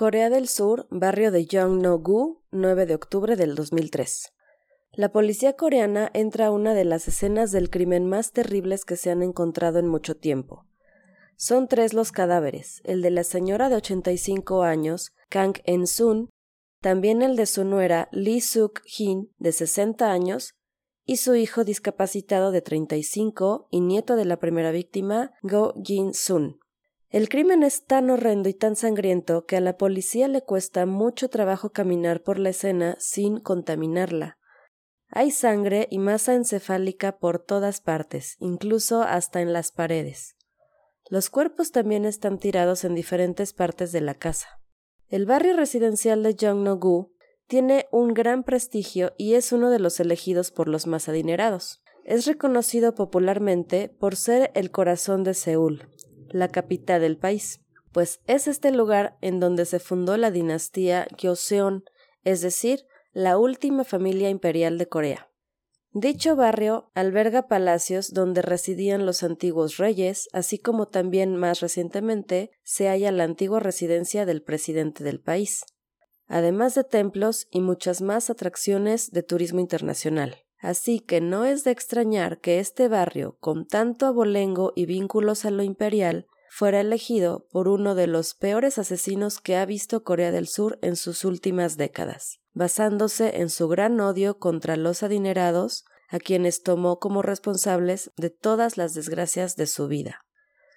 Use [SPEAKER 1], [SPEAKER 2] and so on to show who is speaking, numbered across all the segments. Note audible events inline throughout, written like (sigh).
[SPEAKER 1] Corea del Sur, barrio de Yongno-gu, 9 de octubre del 2003. La policía coreana entra a una de las escenas del crimen más terribles que se han encontrado en mucho tiempo. Son tres los cadáveres, el de la señora de 85 años, Kang En-sun, también el de su nuera Lee Suk-hin, de 60 años, y su hijo discapacitado de 35 y nieto de la primera víctima, Go Jin-sun. El crimen es tan horrendo y tan sangriento que a la policía le cuesta mucho trabajo caminar por la escena sin contaminarla. Hay sangre y masa encefálica por todas partes, incluso hasta en las paredes. Los cuerpos también están tirados en diferentes partes de la casa. El barrio residencial de Jongno-gu tiene un gran prestigio y es uno de los elegidos por los más adinerados. Es reconocido popularmente por ser el corazón de Seúl, la capital del país, pues es este lugar en donde se fundó la dinastía Joseon, es decir, la última familia imperial de Corea. Dicho barrio alberga palacios donde residían los antiguos reyes, así como también más recientemente se halla la antigua residencia del presidente del país, además de templos y muchas más atracciones de turismo internacional. Así que no es de extrañar que este barrio, con tanto abolengo y vínculos a lo imperial, fuera elegido por uno de los peores asesinos que ha visto Corea del Sur en sus últimas décadas, basándose en su gran odio contra los adinerados, a quienes tomó como responsables de todas las desgracias de su vida.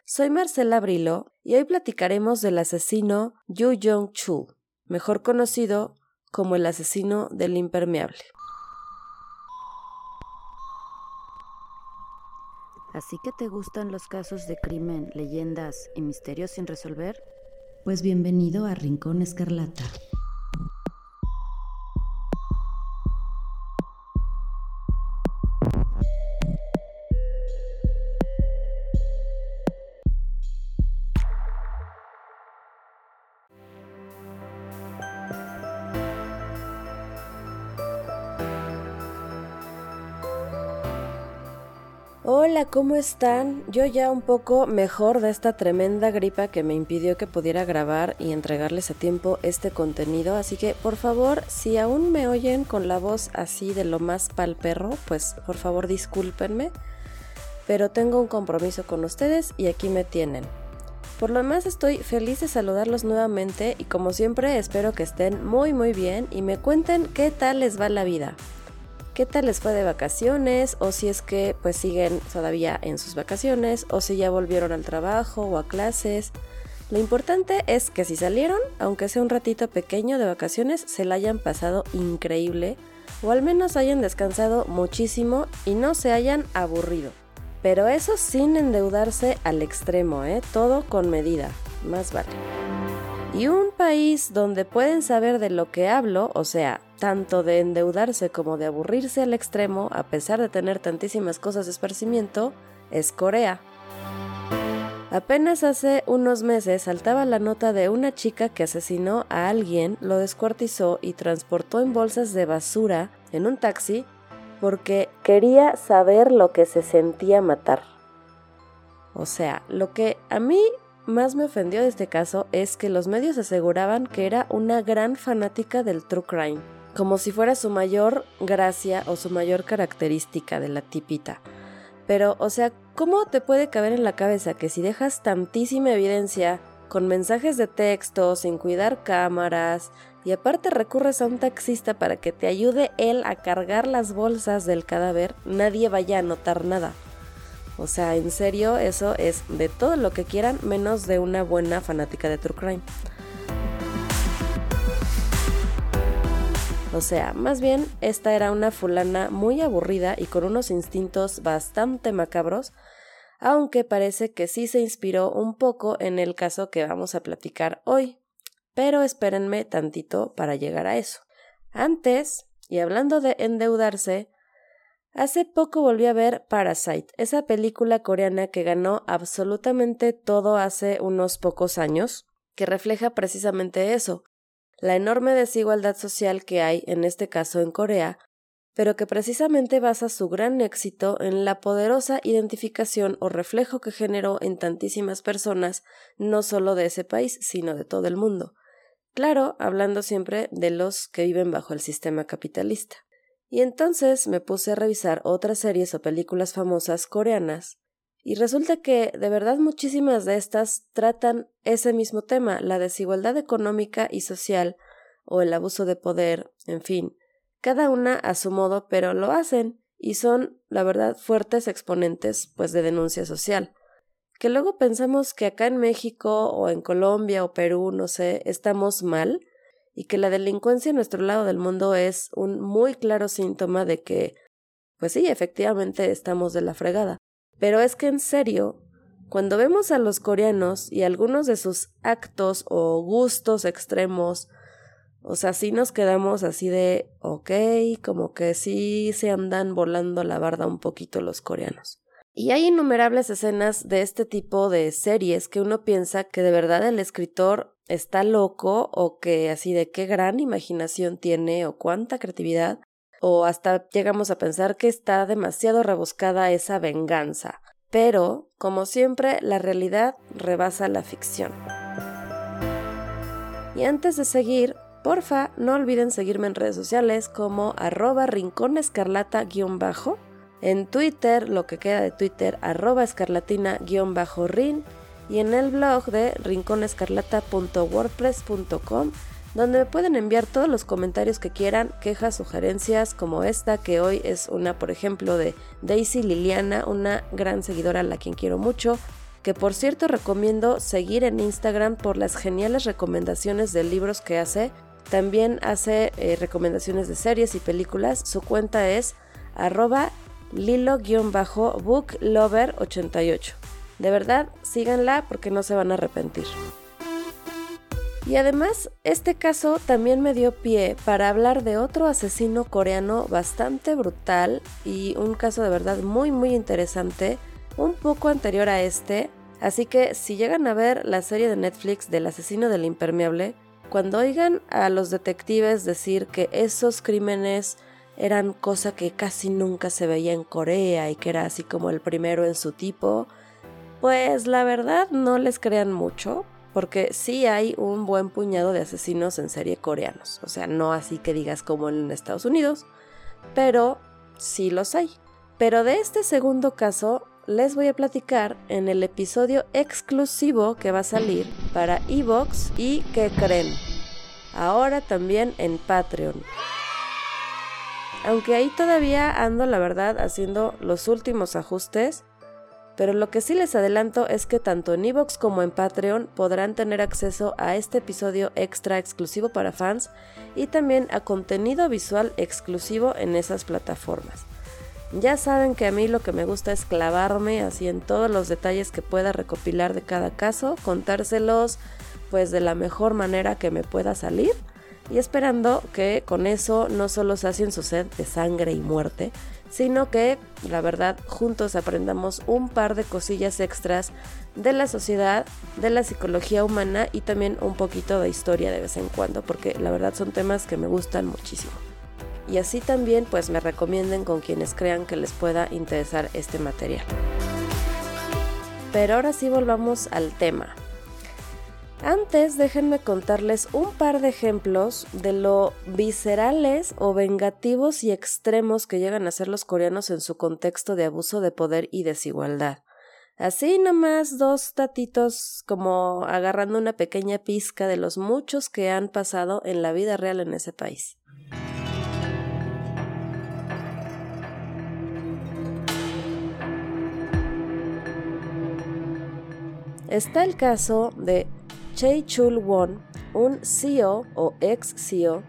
[SPEAKER 1] Soy Marcela Brilo y hoy platicaremos del asesino Yu Jong-chul, mejor conocido como el asesino del impermeable.
[SPEAKER 2] ¿Así que te gustan los casos de crimen, leyendas y misterios sin resolver?
[SPEAKER 3] Pues bienvenido a Rincón Escarlata.
[SPEAKER 1] ¿Cómo están? Yo ya un poco mejor de esta tremenda gripa que me impidió que pudiera grabar y entregarles a tiempo este contenido, así que por favor, si aún me oyen con la voz así de lo más pal perro, pues por favor discúlpenme, pero tengo un compromiso con ustedes y aquí me tienen. Por lo demás estoy feliz de saludarlos nuevamente y como siempre espero que estén muy muy bien y me cuenten qué tal les va la vida qué tal les fue de vacaciones o si es que pues siguen todavía en sus vacaciones o si ya volvieron al trabajo o a clases. Lo importante es que si salieron, aunque sea un ratito pequeño de vacaciones, se la hayan pasado increíble o al menos hayan descansado muchísimo y no se hayan aburrido. Pero eso sin endeudarse al extremo, ¿eh? Todo con medida, más vale. Y un país donde pueden saber de lo que hablo, o sea, tanto de endeudarse como de aburrirse al extremo, a pesar de tener tantísimas cosas de esparcimiento, es Corea. Apenas hace unos meses saltaba la nota de una chica que asesinó a alguien, lo descuartizó y transportó en bolsas de basura en un taxi porque quería saber lo que se sentía matar. O sea, lo que a mí más me ofendió de este caso es que los medios aseguraban que era una gran fanática del true crime como si fuera su mayor gracia o su mayor característica de la tipita. Pero, o sea, ¿cómo te puede caber en la cabeza que si dejas tantísima evidencia con mensajes de texto, sin cuidar cámaras, y aparte recurres a un taxista para que te ayude él a cargar las bolsas del cadáver, nadie vaya a notar nada? O sea, en serio, eso es de todo lo que quieran menos de una buena fanática de True Crime. O sea, más bien esta era una fulana muy aburrida y con unos instintos bastante macabros, aunque parece que sí se inspiró un poco en el caso que vamos a platicar hoy. Pero espérenme tantito para llegar a eso. Antes, y hablando de endeudarse, hace poco volví a ver Parasite, esa película coreana que ganó absolutamente todo hace unos pocos años, que refleja precisamente eso, la enorme desigualdad social que hay, en este caso en Corea, pero que precisamente basa su gran éxito en la poderosa identificación o reflejo que generó en tantísimas personas, no solo de ese país, sino de todo el mundo. Claro, hablando siempre de los que viven bajo el sistema capitalista. Y entonces me puse a revisar otras series o películas famosas coreanas y resulta que de verdad muchísimas de estas tratan ese mismo tema, la desigualdad económica y social o el abuso de poder, en fin, cada una a su modo, pero lo hacen y son, la verdad, fuertes exponentes pues de denuncia social. Que luego pensamos que acá en México o en Colombia o Perú, no sé, estamos mal y que la delincuencia en nuestro lado del mundo es un muy claro síntoma de que, pues sí, efectivamente estamos de la fregada. Pero es que en serio, cuando vemos a los coreanos y algunos de sus actos o gustos extremos, o sea, sí nos quedamos así de, ok, como que sí se andan volando la barda un poquito los coreanos. Y hay innumerables escenas de este tipo de series que uno piensa que de verdad el escritor está loco o que así de qué gran imaginación tiene o cuánta creatividad o hasta llegamos a pensar que está demasiado rebuscada esa venganza. Pero, como siempre, la realidad rebasa la ficción. Y antes de seguir, porfa, no olviden seguirme en redes sociales como arroba rinconescarlata-bajo, en Twitter, lo que queda de Twitter, arroba escarlatina-rin, y en el blog de rinconescarlata.wordpress.com donde me pueden enviar todos los comentarios que quieran, quejas, sugerencias, como esta, que hoy es una, por ejemplo, de Daisy Liliana, una gran seguidora a la quien quiero mucho, que por cierto recomiendo seguir en Instagram por las geniales recomendaciones de libros que hace. También hace eh, recomendaciones de series y películas. Su cuenta es arroba lilo-booklover88. De verdad, síganla porque no se van a arrepentir. Y además, este caso también me dio pie para hablar de otro asesino coreano bastante brutal y un caso de verdad muy muy interesante, un poco anterior a este, así que si llegan a ver la serie de Netflix del asesino del impermeable, cuando oigan a los detectives decir que esos crímenes eran cosa que casi nunca se veía en Corea y que era así como el primero en su tipo, pues la verdad no les crean mucho, porque sí hay un buen puñado de asesinos en serie coreanos, o sea, no así que digas como en Estados Unidos, pero sí los hay. Pero de este segundo caso les voy a platicar en el episodio exclusivo que va a salir para Evox y que creen, ahora también en Patreon. Aunque ahí todavía ando, la verdad, haciendo los últimos ajustes, pero lo que sí les adelanto es que tanto en Evox como en Patreon podrán tener acceso a este episodio extra exclusivo para fans y también a contenido visual exclusivo en esas plataformas. Ya saben que a mí lo que me gusta es clavarme así en todos los detalles que pueda recopilar de cada caso, contárselos pues de la mejor manera que me pueda salir y esperando que con eso no solo se hacen su sed de sangre y muerte, sino que, la verdad, juntos aprendamos un par de cosillas extras de la sociedad, de la psicología humana y también un poquito de historia de vez en cuando, porque la verdad son temas que me gustan muchísimo. Y así también pues me recomienden con quienes crean que les pueda interesar este material. Pero ahora sí volvamos al tema. Antes déjenme contarles un par de ejemplos de lo viscerales o vengativos y extremos que llegan a ser los coreanos en su contexto de abuso de poder y desigualdad. Así nomás dos tatitos como agarrando una pequeña pizca de los muchos que han pasado en la vida real en ese país. Está el caso de Choi Chul Won, un CEO o ex CEO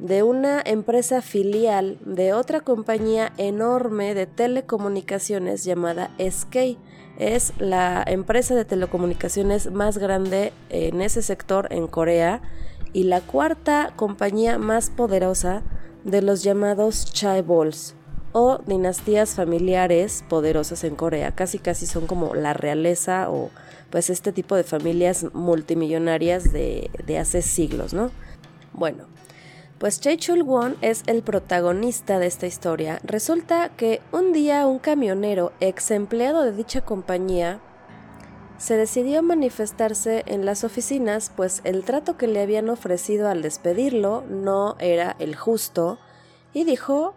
[SPEAKER 1] de una empresa filial de otra compañía enorme de telecomunicaciones llamada SK. Es la empresa de telecomunicaciones más grande en ese sector en Corea y la cuarta compañía más poderosa de los llamados chaebols o dinastías familiares poderosas en Corea. Casi casi son como la realeza o pues este tipo de familias multimillonarias de, hace siglos, ¿no? Bueno, pues Chul Won es el protagonista de esta historia. Resulta que un día un camionero ex empleado de dicha compañía se decidió manifestarse en las oficinas, pues el trato que le habían ofrecido al despedirlo no era el justo, y dijo,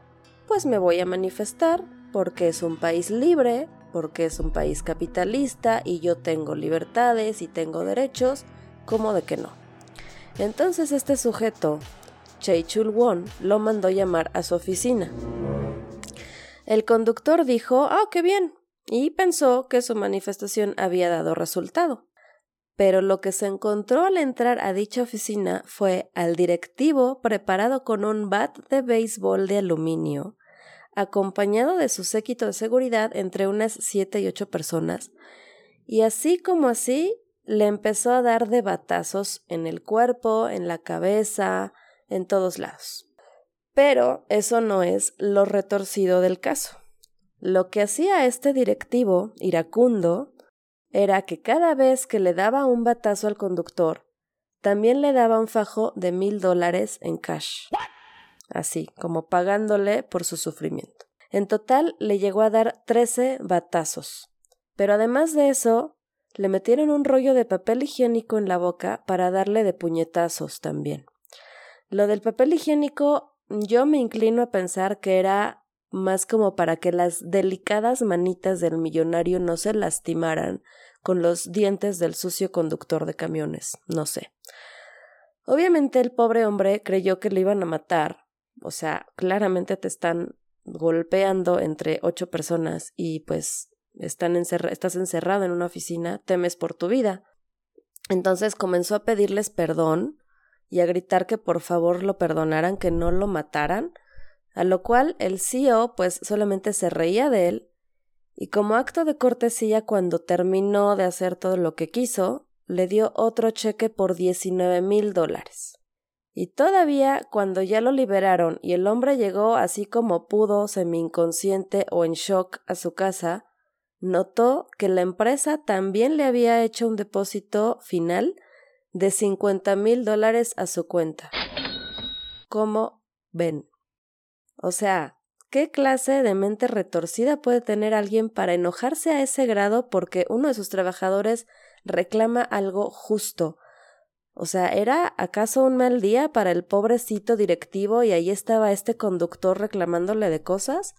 [SPEAKER 1] pues me voy a manifestar porque es un país libre, porque es un país capitalista y yo tengo libertades y tengo derechos, ¿cómo de que no? Entonces este sujeto, Chei Chul Won, lo mandó llamar a su oficina. El conductor dijo, ah, qué bien, y pensó que su manifestación había dado resultado. Pero lo que se encontró al entrar a dicha oficina fue al directivo preparado con un bat de béisbol de aluminio, acompañado de su séquito de seguridad entre unas siete y ocho personas, y así como así le empezó a dar de batazos en el cuerpo, en la cabeza, en todos lados. Pero eso no es lo retorcido del caso. Lo que hacía este directivo, iracundo, era que cada vez que le daba un batazo al conductor, también le daba un fajo de mil dólares en cash. Así, como pagándole por su sufrimiento. En total le llegó a dar trece batazos. Pero además de eso, le metieron un rollo de papel higiénico en la boca para darle de puñetazos también. Lo del papel higiénico yo me inclino a pensar que era más como para que las delicadas manitas del millonario no se lastimaran con los dientes del sucio conductor de camiones, no sé. Obviamente el pobre hombre creyó que le iban a matar, o sea, claramente te están golpeando entre ocho personas y pues están estás encerrado en una oficina, temes por tu vida. Entonces comenzó a pedirles perdón y a gritar que por favor lo perdonaran, que no lo mataran, a lo cual el CEO pues solamente se reía de él y como acto de cortesía cuando terminó de hacer todo lo que quiso, le dio otro cheque por diecinueve mil dólares. Y todavía cuando ya lo liberaron y el hombre llegó así como pudo, semi inconsciente o en shock a su casa, notó que la empresa también le había hecho un depósito final de cincuenta mil dólares a su cuenta. ¿Cómo ven? O sea, ¿qué clase de mente retorcida puede tener alguien para enojarse a ese grado porque uno de sus trabajadores reclama algo justo? O sea, ¿era acaso un mal día para el pobrecito directivo y ahí estaba este conductor reclamándole de cosas?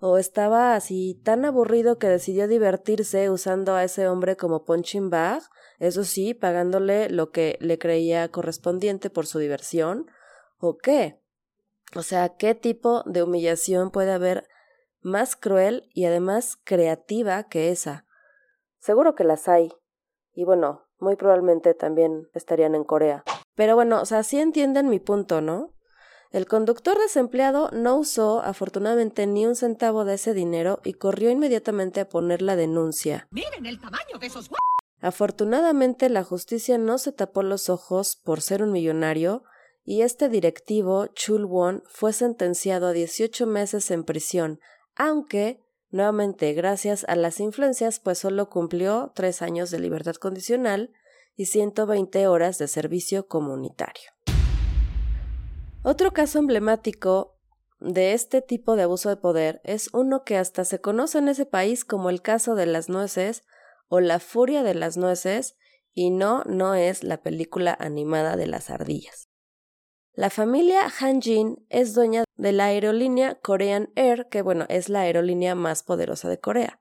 [SPEAKER 1] ¿O estaba así tan aburrido que decidió divertirse usando a ese hombre como punching bag? Eso sí, pagándole lo que le creía correspondiente por su diversión. ¿O qué? O sea, ¿qué tipo de humillación puede haber más cruel y además creativa que esa? Seguro que las hay. Y bueno, muy probablemente también estarían en Corea. Pero bueno, o sea, sí entienden mi punto, ¿no? El conductor desempleado no usó afortunadamente ni un centavo de ese dinero y corrió inmediatamente a poner la denuncia.
[SPEAKER 4] Miren el tamaño de esos
[SPEAKER 1] Afortunadamente la justicia no se tapó los ojos por ser un millonario y este directivo, Chul Won, fue sentenciado a 18 meses en prisión, aunque, nuevamente gracias a las influencias, pues solo cumplió tres años de libertad condicional y 120 horas de servicio comunitario. Otro caso emblemático de este tipo de abuso de poder es uno que hasta se conoce en ese país como el caso de las nueces o la furia de las nueces, y no, no es la película animada de las ardillas. La familia Hanjin es dueña de la aerolínea Korean Air, que bueno, es la aerolínea más poderosa de Corea.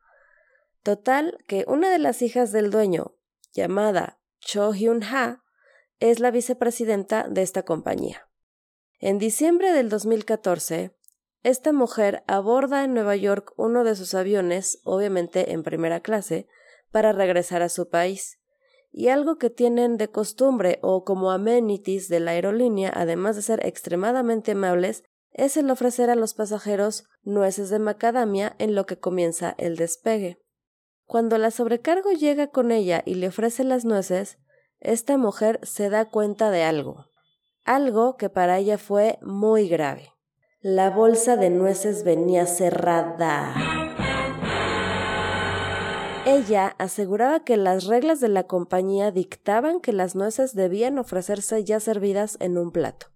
[SPEAKER 1] Total, que una de las hijas del dueño, llamada Cho Hyun-ha, es la vicepresidenta de esta compañía. En diciembre del 2014, esta mujer aborda en Nueva York uno de sus aviones, obviamente en primera clase, para regresar a su país y algo que tienen de costumbre o como amenities de la aerolínea, además de ser extremadamente amables, es el ofrecer a los pasajeros nueces de macadamia en lo que comienza el despegue. Cuando la sobrecargo llega con ella y le ofrece las nueces, esta mujer se da cuenta de algo, algo que para ella fue muy grave. La bolsa de nueces venía cerrada. Ella aseguraba que las reglas de la compañía dictaban que las nueces debían ofrecerse ya servidas en un plato.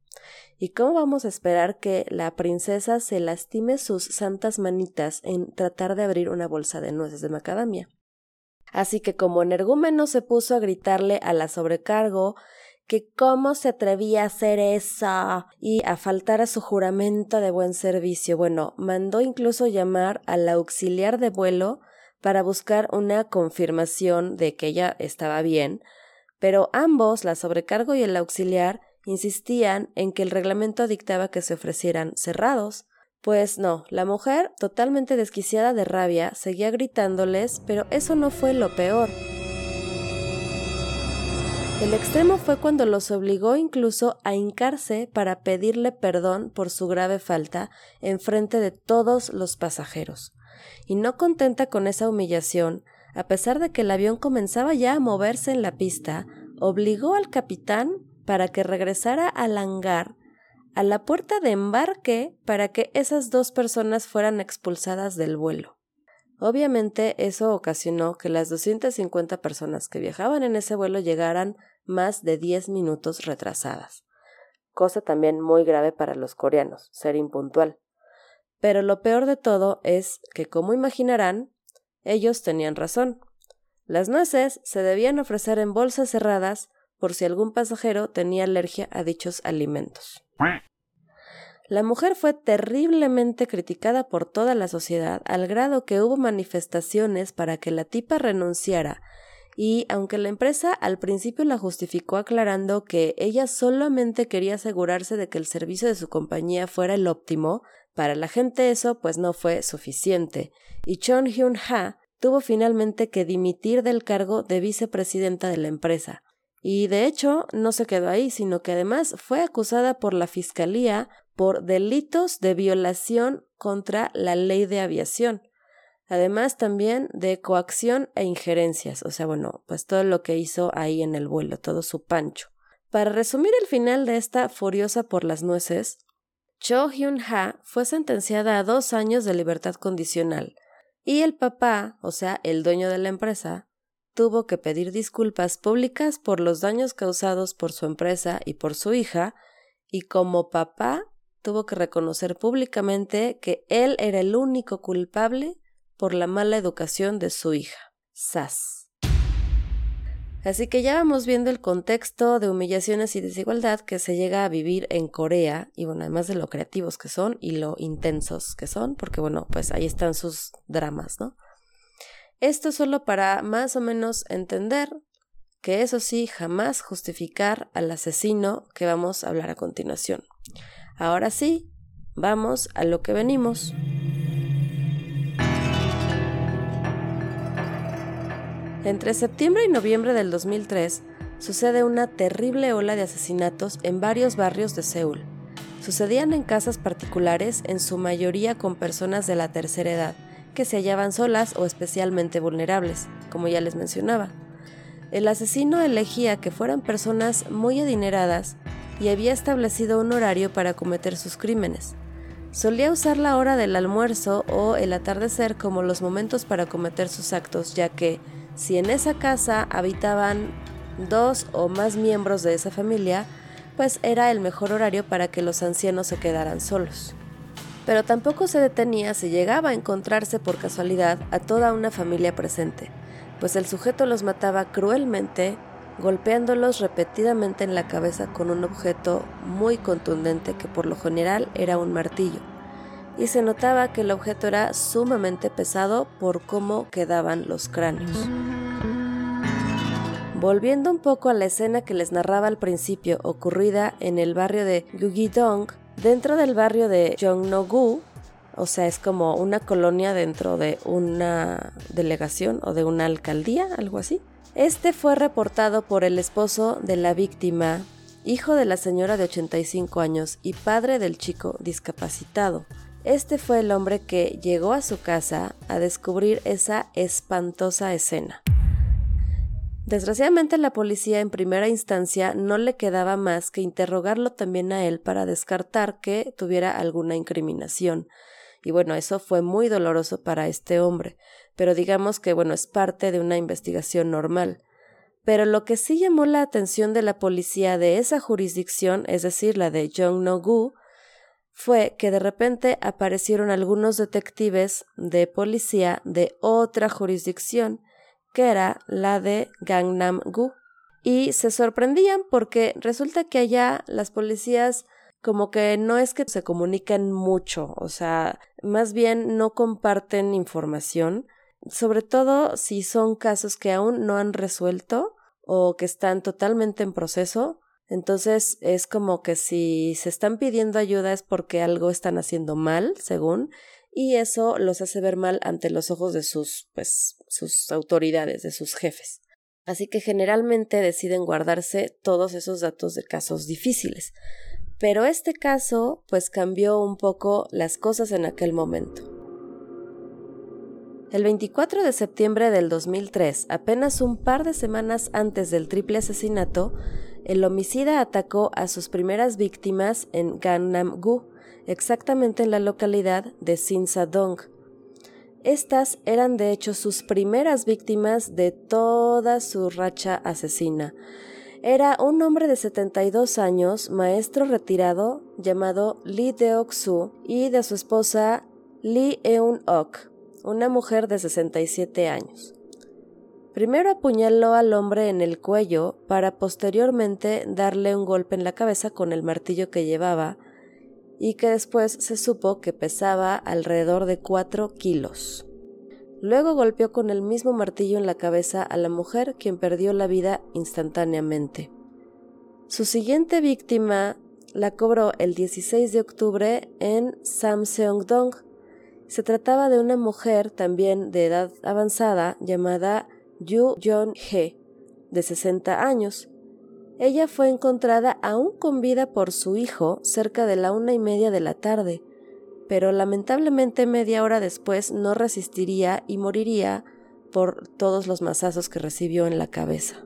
[SPEAKER 1] ¿Y cómo vamos a esperar que la princesa se lastime sus santas manitas en tratar de abrir una bolsa de nueces de macadamia? Así que como energúmeno se puso a gritarle a la sobrecargo que cómo se atrevía a hacer eso y a faltar a su juramento de buen servicio. Bueno, mandó incluso llamar al auxiliar de vuelo para buscar una confirmación de que ella estaba bien, pero ambos, la sobrecargo y el auxiliar, insistían en que el reglamento dictaba que se ofrecieran cerrados. Pues no, la mujer, totalmente desquiciada de rabia, seguía gritándoles, pero eso no fue lo peor. El extremo fue cuando los obligó incluso a hincarse para pedirle perdón por su grave falta en frente de todos los pasajeros. Y no contenta con esa humillación, a pesar de que el avión comenzaba ya a moverse en la pista, obligó al capitán para que regresara al hangar a la puerta de embarque para que esas dos personas fueran expulsadas del vuelo. Obviamente eso ocasionó que las 250 personas que viajaban en ese vuelo llegaran más de 10 minutos retrasadas. Cosa también muy grave para los coreanos, ser impuntual. Pero lo peor de todo es que, como imaginarán, ellos tenían razón. Las nueces se debían ofrecer en bolsas cerradas por si algún pasajero tenía alergia a dichos alimentos. La mujer fue terriblemente criticada por toda la sociedad al grado que hubo manifestaciones para que la tipa renunciara y aunque la empresa al principio la justificó aclarando que ella solamente quería asegurarse de que el servicio de su compañía fuera el óptimo, para la gente eso pues no fue suficiente y Chon Hyun Ha tuvo finalmente que dimitir del cargo de vicepresidenta de la empresa. Y de hecho no se quedó ahí, sino que además fue acusada por la Fiscalía por delitos de violación contra la ley de aviación. Además también de coacción e injerencias, o sea, bueno, pues todo lo que hizo ahí en el vuelo, todo su pancho. Para resumir el final de esta furiosa por las nueces, Cho Hyun Ha fue sentenciada a dos años de libertad condicional, y el papá, o sea, el dueño de la empresa, tuvo que pedir disculpas públicas por los daños causados por su empresa y por su hija, y como papá tuvo que reconocer públicamente que él era el único culpable por la mala educación de su hija. Sas. Así que ya vamos viendo el contexto de humillaciones y desigualdad que se llega a vivir en Corea, y bueno, además de lo creativos que son y lo intensos que son, porque bueno, pues ahí están sus dramas, ¿no? Esto solo para más o menos entender que eso sí, jamás justificar al asesino que vamos a hablar a continuación. Ahora sí, vamos a lo que venimos. Entre septiembre y noviembre del 2003 sucede una terrible ola de asesinatos en varios barrios de Seúl. Sucedían en casas particulares, en su mayoría con personas de la tercera edad, que se hallaban solas o especialmente vulnerables, como ya les mencionaba. El asesino elegía que fueran personas muy adineradas y había establecido un horario para cometer sus crímenes. Solía usar la hora del almuerzo o el atardecer como los momentos para cometer sus actos, ya que, si en esa casa habitaban dos o más miembros de esa familia, pues era el mejor horario para que los ancianos se quedaran solos. Pero tampoco se detenía si llegaba a encontrarse por casualidad a toda una familia presente, pues el sujeto los mataba cruelmente, golpeándolos repetidamente en la cabeza con un objeto muy contundente que por lo general era un martillo y se notaba que el objeto era sumamente pesado por cómo quedaban los cráneos. Volviendo un poco a la escena que les narraba al principio, ocurrida en el barrio de Gugidong, dentro del barrio de Jongno-gu, o sea, es como una colonia dentro de una delegación o de una alcaldía, algo así. Este fue reportado por el esposo de la víctima, hijo de la señora de 85 años y padre del chico discapacitado. Este fue el hombre que llegó a su casa a descubrir esa espantosa escena. Desgraciadamente la policía en primera instancia no le quedaba más que interrogarlo también a él para descartar que tuviera alguna incriminación. Y bueno, eso fue muy doloroso para este hombre, pero digamos que bueno, es parte de una investigación normal. Pero lo que sí llamó la atención de la policía de esa jurisdicción, es decir, la de Jongno-gu, fue que de repente aparecieron algunos detectives de policía de otra jurisdicción que era la de Gangnam-gu. Y se sorprendían porque resulta que allá las policías como que no es que se comunican mucho, o sea, más bien no comparten información, sobre todo si son casos que aún no han resuelto o que están totalmente en proceso. Entonces es como que si se están pidiendo ayuda es porque algo están haciendo mal, según, y eso los hace ver mal ante los ojos de sus, pues, sus autoridades, de sus jefes. Así que generalmente deciden guardarse todos esos datos de casos difíciles. Pero este caso pues cambió un poco las cosas en aquel momento. El 24 de septiembre del 2003, apenas un par de semanas antes del triple asesinato, el homicida atacó a sus primeras víctimas en Gangnam-gu, exactamente en la localidad de Sinsadong. Estas eran de hecho sus primeras víctimas de toda su racha asesina. Era un hombre de 72 años, maestro retirado, llamado Lee Deok-soo, y de su esposa Lee Eun-ok, una mujer de 67 años. Primero apuñaló al hombre en el cuello para posteriormente darle un golpe en la cabeza con el martillo que llevaba y que después se supo que pesaba alrededor de 4 kilos. Luego golpeó con el mismo martillo en la cabeza a la mujer, quien perdió la vida instantáneamente. Su siguiente víctima la cobró el 16 de octubre en Samseongdong. Se trataba de una mujer también de edad avanzada llamada Yu Yeon-hee, de 60 años. Ella fue encontrada aún con vida por su hijo cerca de la una y media de la tarde pero lamentablemente media hora después no resistiría y moriría por todos los mazazos que recibió en la cabeza.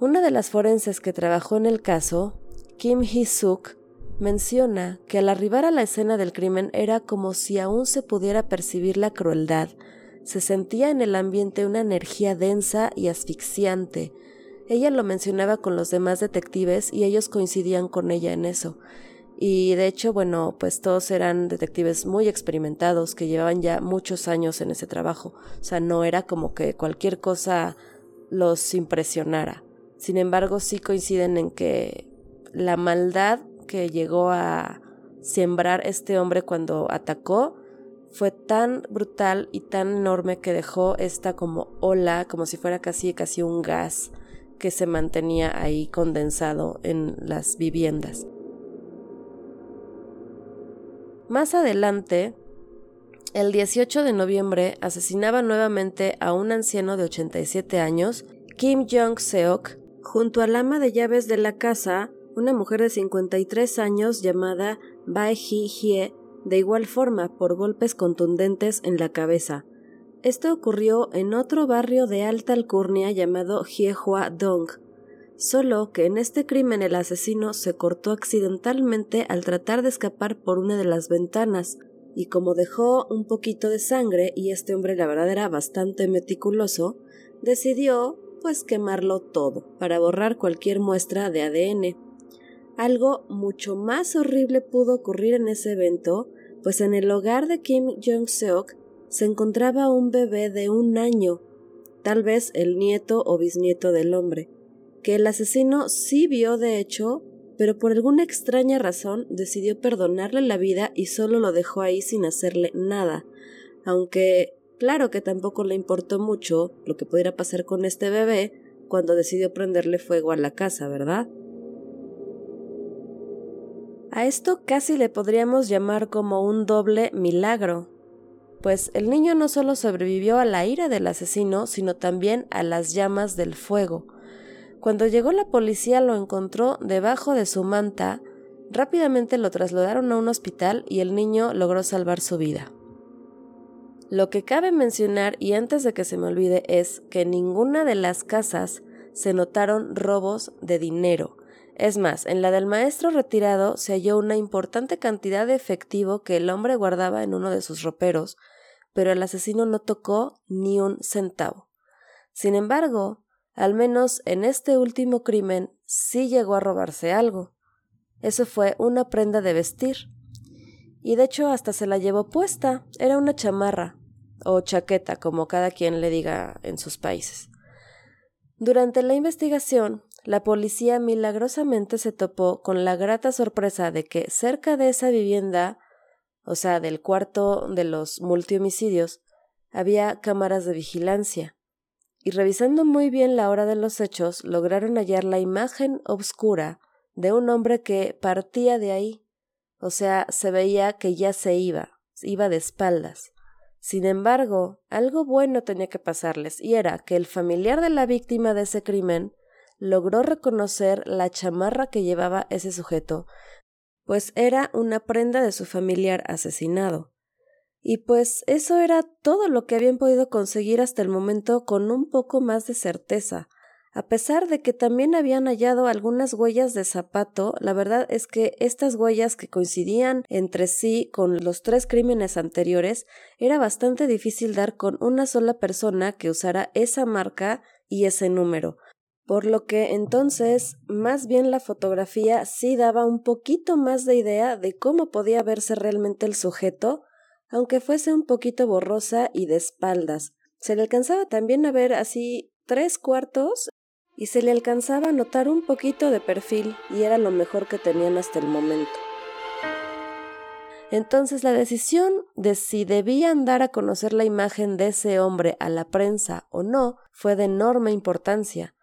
[SPEAKER 1] Una de las forenses que trabajó en el caso, Kim Hee-suk, menciona que al arribar a la escena del crimen era como si aún se pudiera percibir la crueldad. Se sentía en el ambiente una energía densa y asfixiante. Ella lo mencionaba con los demás detectives y ellos coincidían con ella en eso. Y de hecho, bueno, pues todos eran detectives muy experimentados que llevaban ya muchos años en ese trabajo. O sea, no era como que cualquier cosa los impresionara. Sin embargo, sí coinciden en que la maldad que llegó a sembrar este hombre cuando atacó fue tan brutal y tan enorme que dejó esta como ola, como si fuera casi casi un gas que se mantenía ahí condensado en las viviendas. Más adelante, el 18 de noviembre, asesinaba nuevamente a un anciano de 87 años, Kim Jong-seok, junto al ama de llaves de la casa, una mujer de 53 años llamada Bae Hee, de igual forma por golpes contundentes en la cabeza. Esto ocurrió en otro barrio de alta alcurnia llamado Hiehua Dong, solo que en este crimen el asesino se cortó accidentalmente al tratar de escapar por una de las ventanas, y como dejó un poquito de sangre y este hombre la verdad era bastante meticuloso, decidió pues quemarlo todo para borrar cualquier muestra de ADN. Algo mucho más horrible pudo ocurrir en ese evento, pues en el hogar de Kim Jong-seok se encontraba un bebé de un año, tal vez el nieto o bisnieto del hombre que el asesino sí vio de hecho, pero por alguna extraña razón decidió perdonarle la vida y solo lo dejó ahí sin hacerle nada, aunque claro que tampoco le importó mucho lo que pudiera pasar con este bebé cuando decidió prenderle fuego a la casa, ¿verdad? A esto casi le podríamos llamar como un doble milagro, pues el niño no solo sobrevivió a la ira del asesino, sino también a las llamas del fuego, cuando llegó la policía lo encontró debajo de su manta, rápidamente lo trasladaron a un hospital y el niño logró salvar su vida. Lo que cabe mencionar, y antes de que se me olvide, es que en ninguna de las casas se notaron robos de dinero. Es más, en la del maestro retirado se halló una importante cantidad de efectivo que el hombre guardaba en uno de sus roperos, pero el asesino no tocó ni un centavo. Sin embargo, al menos en este último crimen sí llegó a robarse algo. Eso fue una prenda de vestir. Y de hecho hasta se la llevó puesta. Era una chamarra. o chaqueta, como cada quien le diga en sus países. Durante la investigación, la policía milagrosamente se topó con la grata sorpresa de que cerca de esa vivienda, o sea, del cuarto de los multihomicidios, había cámaras de vigilancia. Y revisando muy bien la hora de los hechos, lograron hallar la imagen obscura de un hombre que partía de ahí. O sea, se veía que ya se iba, iba de espaldas. Sin embargo, algo bueno tenía que pasarles, y era que el familiar de la víctima de ese crimen logró reconocer la chamarra que llevaba ese sujeto, pues era una prenda de su familiar asesinado. Y pues eso era todo lo que habían podido conseguir hasta el momento con un poco más de certeza. A pesar de que también habían hallado algunas huellas de zapato, la verdad es que estas huellas que coincidían entre sí con los tres crímenes anteriores era bastante difícil dar con una sola persona que usara esa marca y ese número, por lo que entonces más bien la fotografía sí daba un poquito más de idea de cómo podía verse realmente el sujeto, aunque fuese un poquito borrosa y de espaldas. Se le alcanzaba también a ver así tres cuartos y se le alcanzaba a notar un poquito de perfil y era lo mejor que tenían hasta el momento. Entonces la decisión de si debían dar a conocer la imagen de ese hombre a la prensa o no fue de enorme importancia.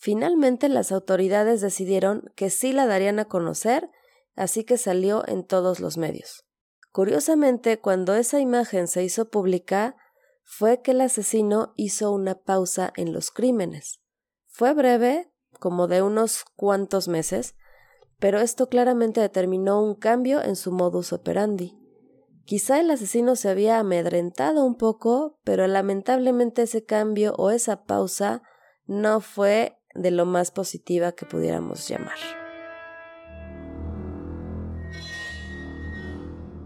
[SPEAKER 1] Finalmente las autoridades decidieron que sí la darían a conocer, así que salió en todos los medios. Curiosamente, cuando esa imagen se hizo pública, fue que el asesino hizo una pausa en los crímenes. Fue breve, como de unos cuantos meses, pero esto claramente determinó un cambio en su modus operandi. Quizá el asesino se había amedrentado un poco, pero lamentablemente ese cambio o esa pausa no fue de lo más positiva que pudiéramos llamar.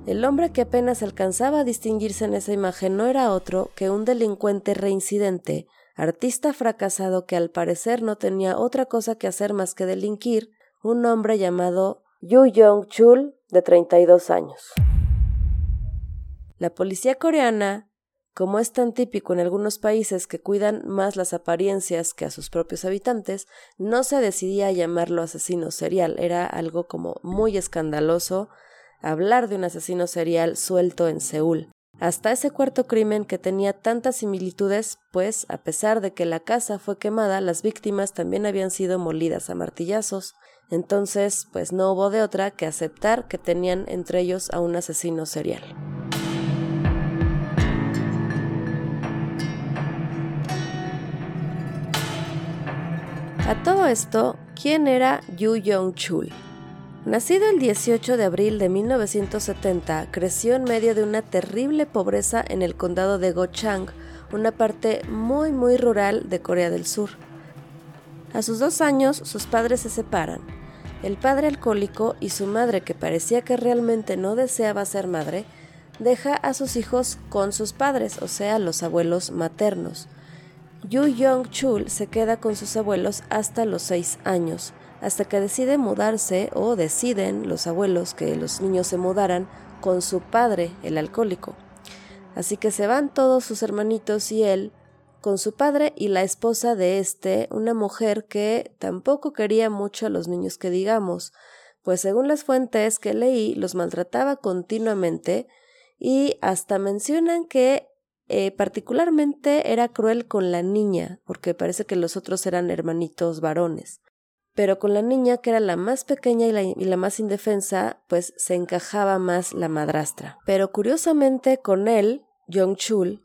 [SPEAKER 1] El hombre que apenas alcanzaba a distinguirse en esa imagen no era otro que un delincuente reincidente artista fracasado que al parecer no tenía otra cosa que hacer más que delinquir, un hombre llamado Yu Yong Chul, de 32 años. La policía coreana, como es tan típico en algunos países que cuidan más las apariencias que a sus propios habitantes, no se decidía a llamarlo asesino serial. Era algo como muy escandaloso hablar de un asesino serial suelto en Seúl. Hasta ese cuarto crimen que tenía tantas similitudes, pues, a pesar de que la casa fue quemada, las víctimas también habían sido molidas a martillazos. Entonces, pues no hubo de otra que aceptar que tenían entre ellos a un asesino serial. A todo esto, ¿quién era Yu Yong-chul? Nacido el 18 de abril de 1970, creció en medio de una terrible pobreza en el condado de Gochang, una parte muy muy rural de Corea del Sur. A sus dos años, sus padres se separan. El padre alcohólico y su madre, que parecía que realmente no deseaba ser madre, deja a sus hijos con sus padres, o sea, los abuelos maternos. Yu Yong Chul se queda con sus abuelos hasta los seis años hasta que decide mudarse o deciden los abuelos que los niños se mudaran con su padre, el alcohólico. Así que se van todos sus hermanitos y él con su padre y la esposa de este, una mujer que tampoco quería mucho a los niños que digamos, pues según las fuentes que leí los maltrataba continuamente y hasta mencionan que eh, particularmente era cruel con la niña, porque parece que los otros eran hermanitos varones pero con la niña, que era la más pequeña y la, más indefensa, pues se encajaba más la madrastra. Pero curiosamente con él, Jong Chul,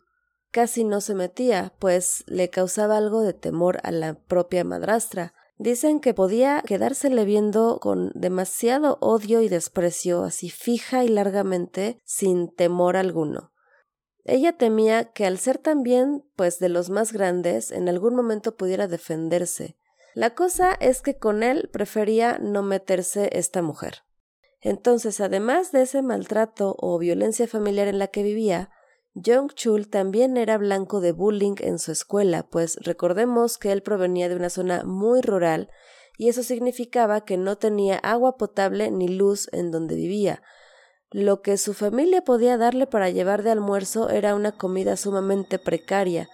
[SPEAKER 1] casi no se metía, pues le causaba algo de temor a la propia madrastra. Dicen que podía quedársele viendo con demasiado odio y desprecio, así fija y largamente, sin temor alguno. Ella temía que al ser también, pues de los más grandes, en algún momento pudiera defenderse, la cosa es que con él prefería no meterse esta mujer. Entonces, además de ese maltrato o violencia familiar en la que vivía, Jung Chul también era blanco de bullying en su escuela, pues recordemos que él provenía de una zona muy rural y eso significaba que no tenía agua potable ni luz en donde vivía. Lo que su familia podía darle para llevar de almuerzo era una comida sumamente precaria.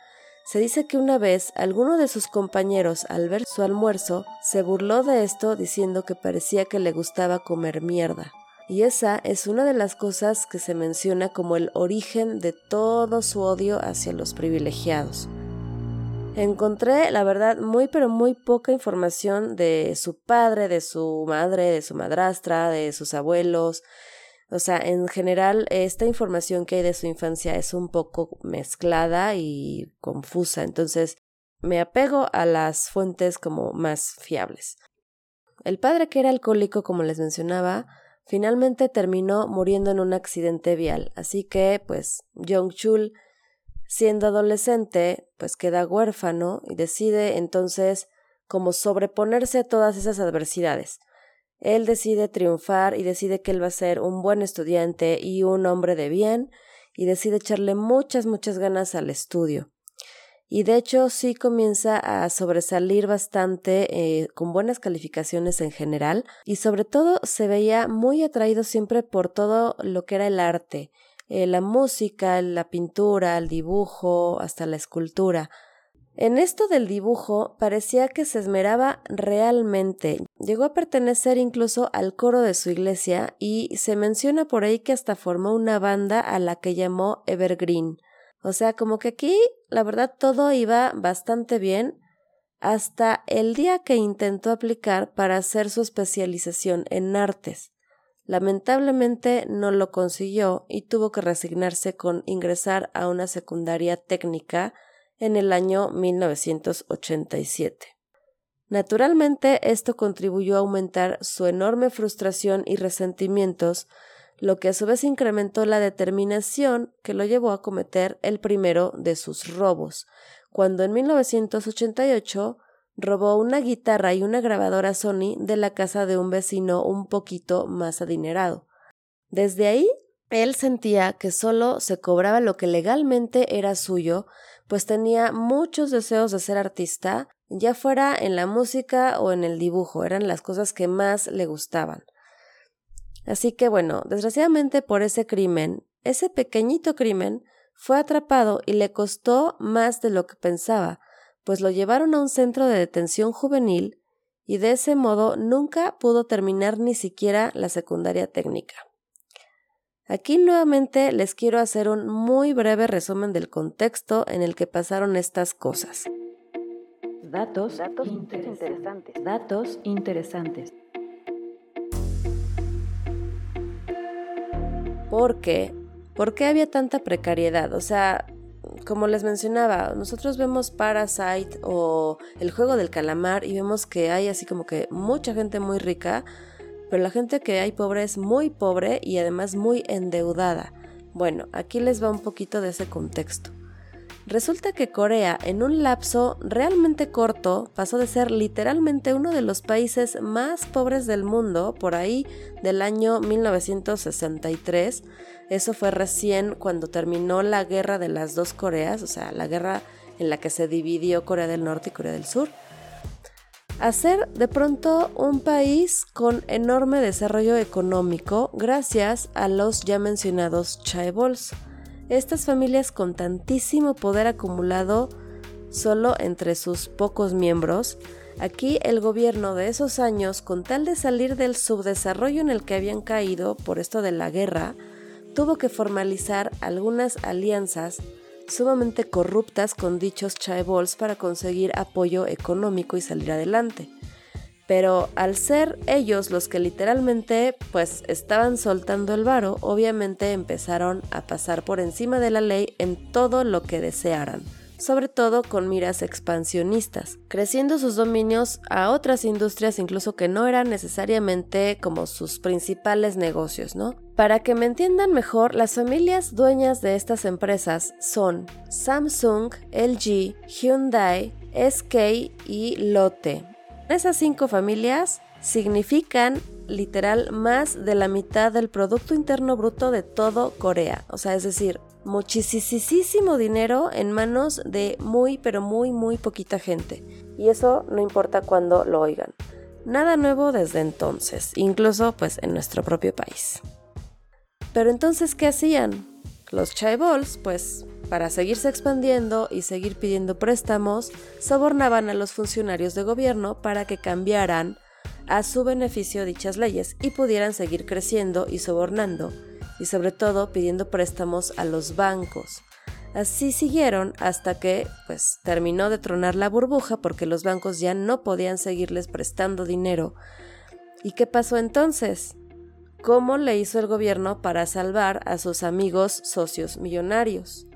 [SPEAKER 1] Se dice que una vez alguno de sus compañeros, al ver su almuerzo, se burló de esto diciendo que parecía que le gustaba comer mierda. Y esa es una de las cosas que se menciona como el origen de todo su odio hacia los privilegiados. Encontré, la verdad, muy pero muy poca información de su padre, de su madre, de su madrastra, de sus abuelos, o sea, en general, esta información que hay de su infancia es un poco mezclada y confusa. Entonces, me apego a las fuentes como más fiables. El padre, que era alcohólico, como les mencionaba, finalmente terminó muriendo en un accidente vial. Así que, pues, Jong Chul, siendo adolescente, pues queda huérfano y decide entonces como sobreponerse a todas esas adversidades. Él decide triunfar y decide que él va a ser un buen estudiante y un hombre de bien y decide echarle muchas, muchas ganas al estudio. Y de hecho sí comienza a sobresalir bastante eh, con buenas calificaciones en general y sobre todo se veía muy atraído siempre por todo lo que era el arte, eh, la música, la pintura, el dibujo, hasta la escultura. En esto del dibujo parecía que se esmeraba realmente. Llegó a pertenecer incluso al coro de su iglesia y se menciona por ahí que hasta formó una banda a la que llamó Evergreen. O sea, como que aquí la verdad todo iba bastante bien hasta el día que intentó aplicar para hacer su especialización en artes. Lamentablemente no lo consiguió y tuvo que resignarse con ingresar a una secundaria técnica en el año 1987. Naturalmente, esto contribuyó a aumentar su enorme frustración y resentimientos, lo que a su vez incrementó la determinación que lo llevó a cometer el primero de sus robos, cuando en 1988 robó una guitarra y una grabadora Sony de la casa de un vecino un poquito más adinerado. Desde ahí, él sentía que solo se cobraba lo que legalmente era suyo pues tenía muchos deseos de ser artista, ya fuera en la música o en el dibujo, eran las cosas que más le gustaban. Así que bueno, desgraciadamente por ese crimen, ese pequeñito crimen, fue atrapado y le costó más de lo que pensaba, pues lo llevaron a un centro de detención juvenil y de ese modo nunca pudo terminar ni siquiera la secundaria técnica. Aquí nuevamente les quiero hacer un muy breve resumen del contexto en el que pasaron estas cosas.
[SPEAKER 2] Datos, interesantes. Datos interesantes.
[SPEAKER 1] ¿Por qué? ¿Por qué había tanta precariedad? O sea, como les mencionaba, nosotros vemos Parasite o el juego del calamar y vemos que hay así como que mucha gente muy rica, pero la gente que hay pobre es muy pobre y además muy endeudada. Bueno, aquí les va un poquito de ese contexto. Resulta que Corea en un lapso realmente corto pasó de ser literalmente uno de los países más pobres del mundo por ahí del año 1963. Eso fue recién cuando terminó la guerra de las dos Coreas, o sea, la guerra en la que se dividió Corea del Norte y Corea del Sur a ser de pronto un país con enorme desarrollo económico gracias a los ya mencionados chaebols. Estas familias con tantísimo poder acumulado solo entre sus pocos miembros, aquí el gobierno de esos años, con tal de salir del subdesarrollo en el que habían caído por esto de la guerra, tuvo que formalizar algunas alianzas sumamente corruptas con dichos chaebols para conseguir apoyo económico y salir adelante. Pero al ser ellos los que literalmente pues estaban soltando el varo, obviamente empezaron a pasar por encima de la ley en todo lo que desearan sobre todo con miras expansionistas, creciendo sus dominios a otras industrias incluso que no eran necesariamente como sus principales negocios, ¿no? Para que me entiendan mejor, las familias dueñas de estas empresas son Samsung, LG, Hyundai, SK y Lotte. Esas cinco familias significan literal más de la mitad del Producto Interno Bruto de todo Corea. O sea, es decir, muchísimo dinero en manos de muy, pero muy, muy poquita gente. Y eso no importa cuándo lo oigan. Nada nuevo desde entonces, incluso pues en nuestro propio país. Pero entonces, ¿qué hacían? Los chaebols, pues, para seguirse expandiendo y seguir pidiendo préstamos, sobornaban a los funcionarios de gobierno para que cambiaran a su beneficio dichas leyes y pudieran seguir creciendo y sobornando, y sobre todo pidiendo préstamos a los bancos. Así siguieron hasta que, pues, terminó de tronar la burbuja porque los bancos ya no podían seguirles prestando dinero. ¿Y qué pasó entonces? ¿Cómo le hizo el gobierno para salvar a sus amigos socios millonarios?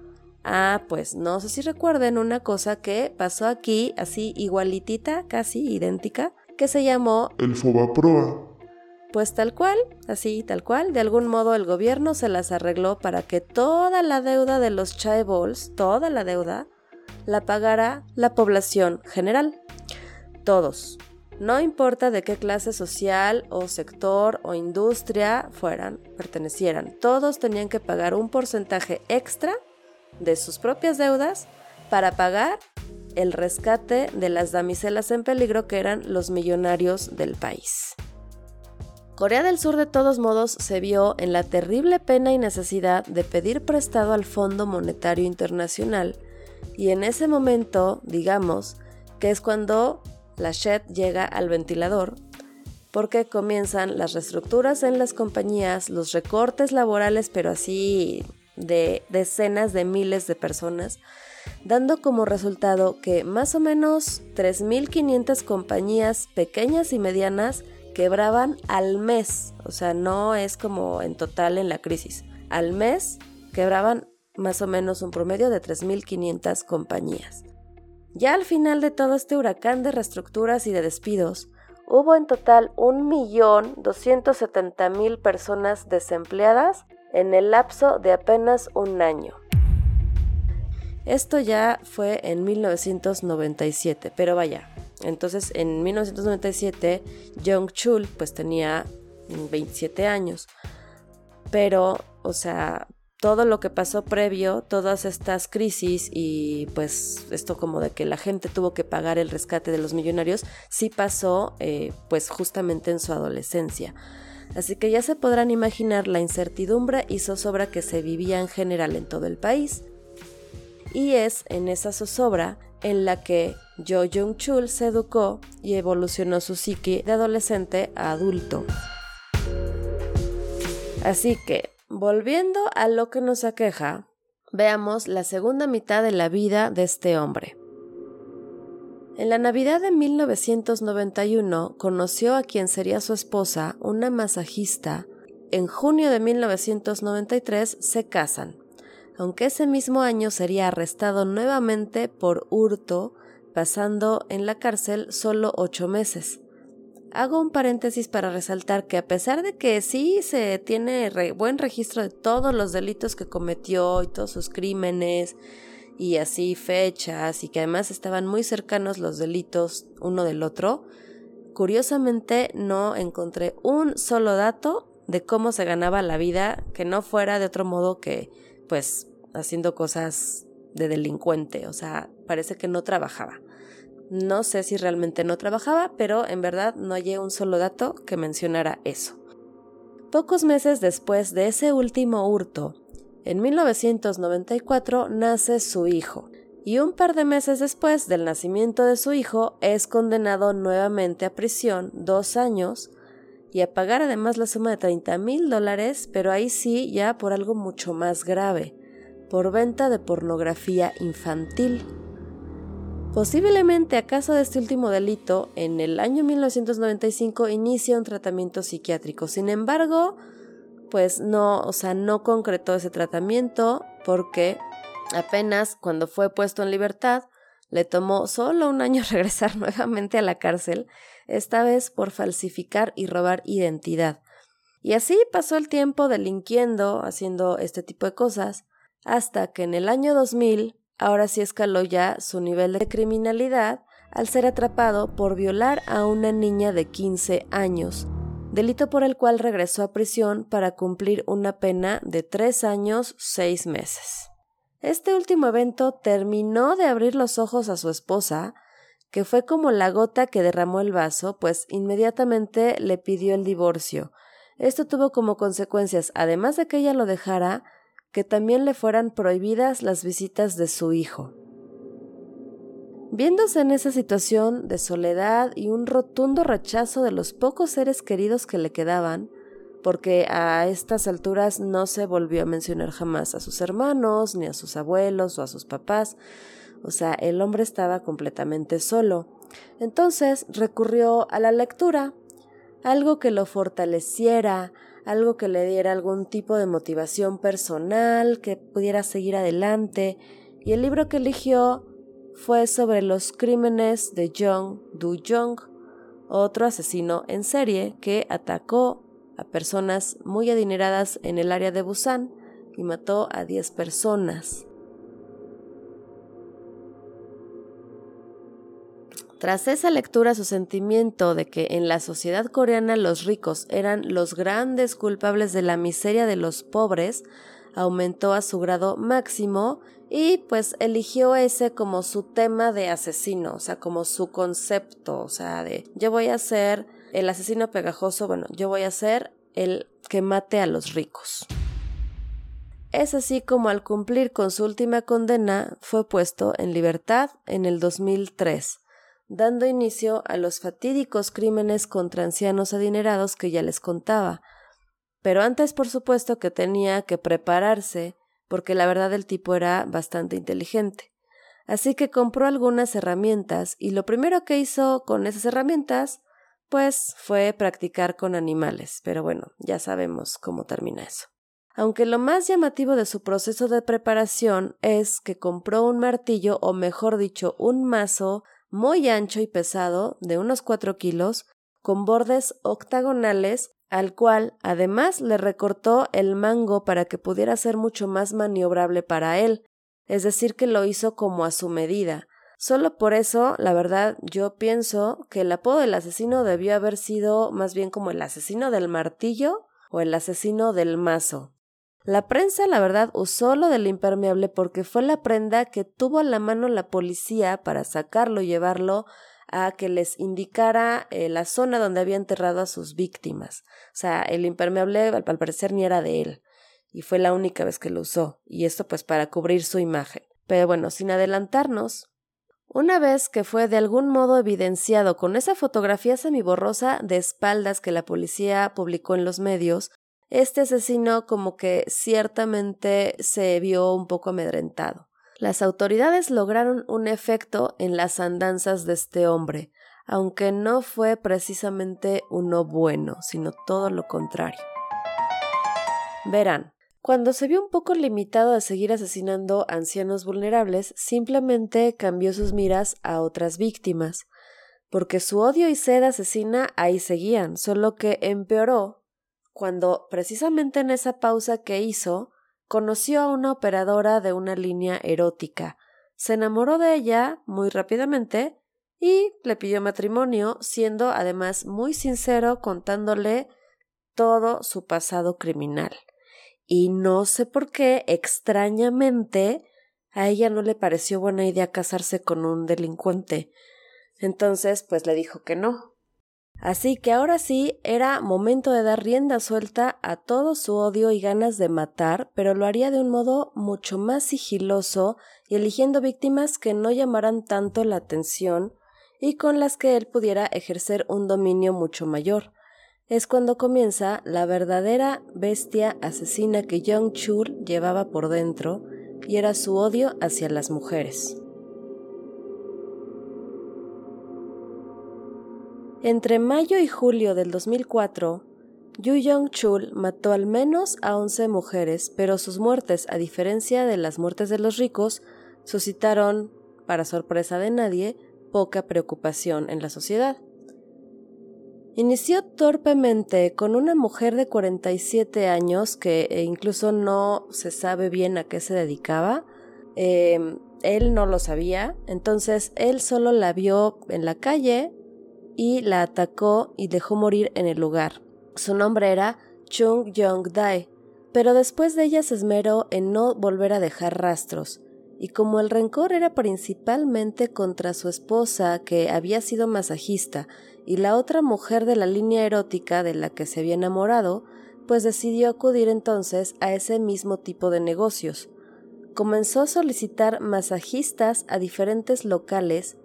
[SPEAKER 1] Ah, pues no sé si recuerden una cosa que pasó aquí, así igualitita, casi idéntica, que se llamó
[SPEAKER 4] el Fobaproa.
[SPEAKER 1] Pues tal cual, así tal cual, de algún modo el gobierno se las arregló para que toda la deuda de los chaebols, toda la deuda, la pagara la población general. Todos. No importa de qué clase social o sector o industria fueran, pertenecieran, todos tenían que pagar un porcentaje extra de sus propias deudas para pagar el rescate de las damiselas en peligro que eran los millonarios del país. Corea del Sur de todos modos se vio en la terrible pena y necesidad de pedir prestado al Fondo Monetario Internacional. Y en ese momento, digamos, que es cuando la SHED llega al ventilador, porque comienzan las reestructuras en las compañías, los recortes laborales, pero así de decenas de miles de personas, dando como resultado que más o menos 3.500 compañías pequeñas y medianas quebraban al mes, o sea, no es como en total en la crisis, al mes quebraban más o menos un promedio de 3.500 compañías. Ya al final de todo este huracán de reestructuras y de despidos, hubo en total 1.270.000 personas desempleadas en el lapso de apenas un año. Esto ya fue en 1997, pero vaya, entonces, en 1997, Jung Chul pues tenía 27 años. Pero, o sea, todo lo que pasó previo, todas estas crisis y pues esto como de que la gente tuvo que pagar el rescate de los millonarios, sí pasó eh, pues justamente en su adolescencia. Así que ya se podrán imaginar la incertidumbre y zozobra que se vivía en general en todo el país. Y es en esa zozobra en la que Jo Jung Chul se educó y evolucionó su psique de adolescente a adulto. Así que, volviendo a lo que nos aqueja, veamos la segunda mitad de la vida de este hombre. En la Navidad de 1991 conoció a quien sería su esposa, una masajista. En junio de 1993 se casan aunque ese mismo año sería arrestado nuevamente por hurto, pasando en la cárcel solo ocho meses. Hago un paréntesis para resaltar que a pesar de que sí se tiene buen registro de todos los delitos que cometió y todos sus crímenes y así fechas y que además estaban muy cercanos los delitos uno del otro, curiosamente no encontré un solo dato de cómo se ganaba la vida que no fuera de otro modo que pues haciendo cosas de delincuente, o sea, parece que no trabajaba. No sé si realmente no trabajaba, pero en verdad no hallé un solo dato que mencionara eso. Pocos meses después de ese último hurto, en 1994 nace su hijo, y un par de meses después del nacimiento de su hijo es condenado nuevamente a prisión dos años y a pagar además la suma de 30 mil dólares, pero ahí sí ya por algo mucho más grave, por venta de pornografía infantil. Posiblemente a causa de este último delito, en el año 1995 inicia un tratamiento psiquiátrico. Sin embargo, pues no, o sea, no concretó ese tratamiento porque apenas cuando fue puesto en libertad, le tomó solo un año (laughs) regresar nuevamente a la cárcel esta vez por falsificar y robar identidad. Y así pasó el tiempo delinquiendo, haciendo este tipo de cosas, hasta que en el año 2000 ahora sí escaló ya su nivel de criminalidad al ser atrapado por violar a una niña de 15 años, delito por el cual regresó a prisión para cumplir una pena de 3 años 6 meses. Este último evento terminó de abrir los ojos a su esposa, que fue como la gota que derramó el vaso, pues inmediatamente le pidió el divorcio, Esto tuvo como consecuencias, además de que ella lo dejara, que también le fueran prohibidas las visitas de su hijo. Viéndose en esa situación de soledad y un rotundo rechazo de los pocos seres queridos que le quedaban, porque a estas alturas no se volvió a mencionar jamás a sus hermanos, ni a sus abuelos o a sus papás, o sea, el hombre estaba completamente solo. Entonces recurrió a la lectura, algo que lo fortaleciera, algo que le diera algún tipo de motivación personal, que pudiera seguir adelante, y el libro que eligió fue sobre los crímenes de Jung Du-jong, otro asesino en serie que atacó a personas muy adineradas en el área de Busan y mató a 10 personas. Tras esa lectura, su sentimiento de que en la sociedad coreana los ricos eran los grandes culpables de la miseria de los pobres aumentó a su grado máximo y pues eligió ese como su tema de asesino, o sea, como su concepto, o sea, de yo voy a ser el asesino pegajoso, bueno, yo voy a ser el que mate a los ricos. Es así como al cumplir con su última condena fue puesto en libertad en el 2003 dando inicio a los fatídicos crímenes contra ancianos adinerados que ya les contaba. Pero antes, por supuesto, que tenía que prepararse, porque la verdad el tipo era bastante inteligente. Así que compró algunas herramientas y lo primero que hizo con esas herramientas, pues fue practicar con animales. Pero bueno, ya sabemos cómo termina eso. Aunque lo más llamativo de su proceso de preparación es que compró un martillo, o mejor dicho, un mazo muy ancho y pesado, de unos cuatro kilos, con bordes octagonales, al cual además le recortó el mango para que pudiera ser mucho más maniobrable para él, es decir, que lo hizo como a su medida. Solo por eso, la verdad, yo pienso que el apodo del asesino debió haber sido más bien como el asesino del martillo o el asesino del mazo. La prensa, la verdad, usó lo del impermeable porque fue la prenda que tuvo a la mano la policía para sacarlo y llevarlo a que les indicara eh, la zona donde había enterrado a sus víctimas. O sea, el impermeable al, al parecer ni era de él. Y fue la única vez que lo usó. Y esto pues para cubrir su imagen. Pero bueno, sin adelantarnos, una vez que fue de algún modo evidenciado con esa fotografía semiborrosa de espaldas que la policía publicó en los medios, este asesino como que ciertamente se vio un poco amedrentado. Las autoridades lograron un efecto en las andanzas de este hombre, aunque no fue precisamente uno bueno, sino todo lo contrario. Verán, cuando se vio un poco limitado a seguir asesinando ancianos vulnerables, simplemente cambió sus miras a otras víctimas, porque su odio y sed asesina ahí seguían, solo que empeoró cuando precisamente en esa pausa que hizo, conoció a una operadora de una línea erótica, se enamoró de ella muy rápidamente y le pidió matrimonio, siendo además muy sincero contándole todo su pasado criminal. Y no sé por qué, extrañamente, a ella no le pareció buena idea casarse con un delincuente. Entonces, pues le dijo que no, Así que ahora sí era momento de dar rienda suelta a todo su odio y ganas de matar, pero lo haría de un modo mucho más sigiloso y eligiendo víctimas que no llamaran tanto la atención y con las que él pudiera ejercer un dominio mucho mayor. Es cuando comienza la verdadera bestia asesina que Young Chul llevaba por dentro y era su odio hacia las mujeres. Entre mayo y julio del 2004, Yu Yong-chul mató al menos a 11 mujeres, pero sus muertes, a diferencia de las muertes de los ricos, suscitaron, para sorpresa de nadie, poca preocupación en la sociedad. Inició torpemente con una mujer de 47 años que eh, incluso no se sabe bien a qué se dedicaba. Em, él no lo sabía, entonces él solo la vio en la calle, y la atacó y dejó morir en el lugar. Su nombre era Chung Yong Dae, pero después de ella se esmeró en no volver a dejar rastros, y como el rencor era principalmente contra su esposa, que había sido masajista, y la otra mujer de la línea erótica de la que se había enamorado, pues decidió acudir entonces a ese mismo tipo de negocios. Comenzó a solicitar masajistas a diferentes locales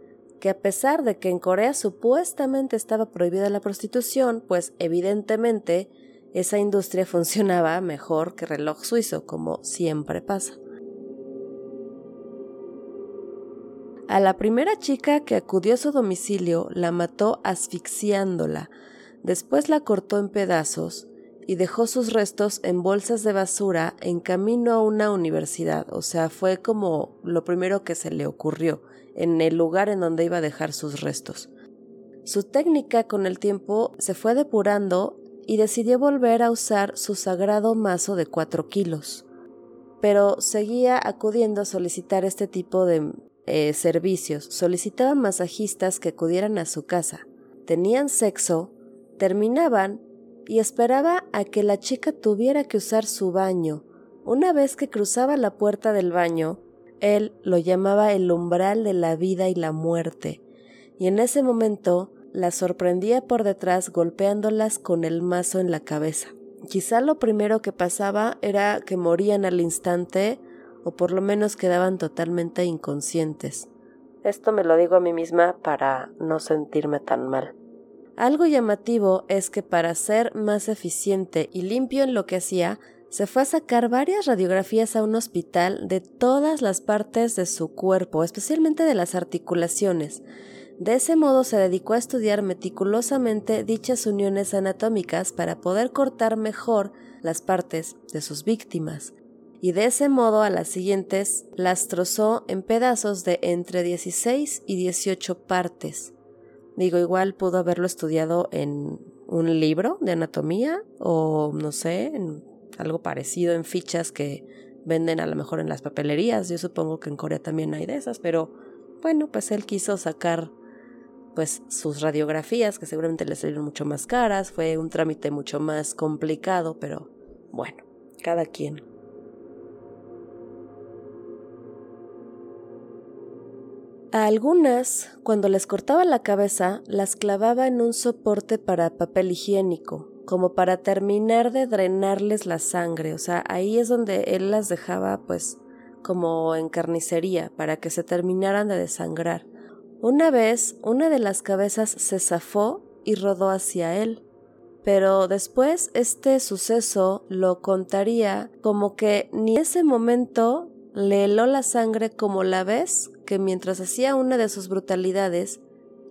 [SPEAKER 1] que a pesar de que en Corea supuestamente estaba prohibida la prostitución, pues evidentemente esa industria (laughs) funcionaba mejor que reloj suizo, como siempre pasa. A la primera chica que acudió a su domicilio la mató asfixiándola, después la cortó en pedazos y dejó sus restos en bolsas de basura en camino a una universidad, o sea, fue como lo primero que se le ocurrió, en el lugar en donde iba a dejar sus restos. Su técnica con el tiempo se fue depurando y decidió volver a usar su sagrado mazo de cuatro kilos. Pero seguía acudiendo a solicitar este tipo de eh, servicios. Solicitaba masajistas que acudieran a su casa. Tenían sexo, terminaban y esperaba a que la chica tuviera que usar su baño. Una vez que cruzaba la puerta del baño, él lo llamaba el umbral de la vida y la muerte, y en ese momento la sorprendía por detrás golpeándolas con el mazo en la cabeza. Quizá lo primero que pasaba era que morían al instante o por lo menos quedaban totalmente inconscientes. Esto me lo digo a mí misma para no sentirme tan mal. Algo llamativo es que para ser más eficiente y limpio en lo que hacía, se fue a sacar varias radiografías a un hospital de todas las partes de su cuerpo, especialmente de las articulaciones. De ese modo se dedicó a estudiar meticulosamente dichas uniones anatómicas para poder cortar mejor las partes de sus víctimas. Y de ese modo a las siguientes las trozó en pedazos de entre 16 y 18 partes. Digo, igual pudo haberlo estudiado en un libro de anatomía o no sé, en algo parecido en fichas que venden a lo mejor en las papelerías. Yo supongo que en Corea también hay de esas, pero bueno, pues él quiso sacar pues sus radiografías que seguramente le salieron mucho más caras, fue un trámite mucho más complicado, pero bueno, cada quien. A algunas, cuando les cortaba la cabeza, las clavaba en un soporte para papel higiénico, como para terminar de drenarles la sangre. O sea, ahí es donde él las dejaba, pues, como en carnicería, para que se terminaran de desangrar. Una vez, una de las cabezas se zafó y rodó hacia él. Pero después este suceso lo contaría como que ni ese momento le heló la sangre como la vez que mientras hacía una de sus brutalidades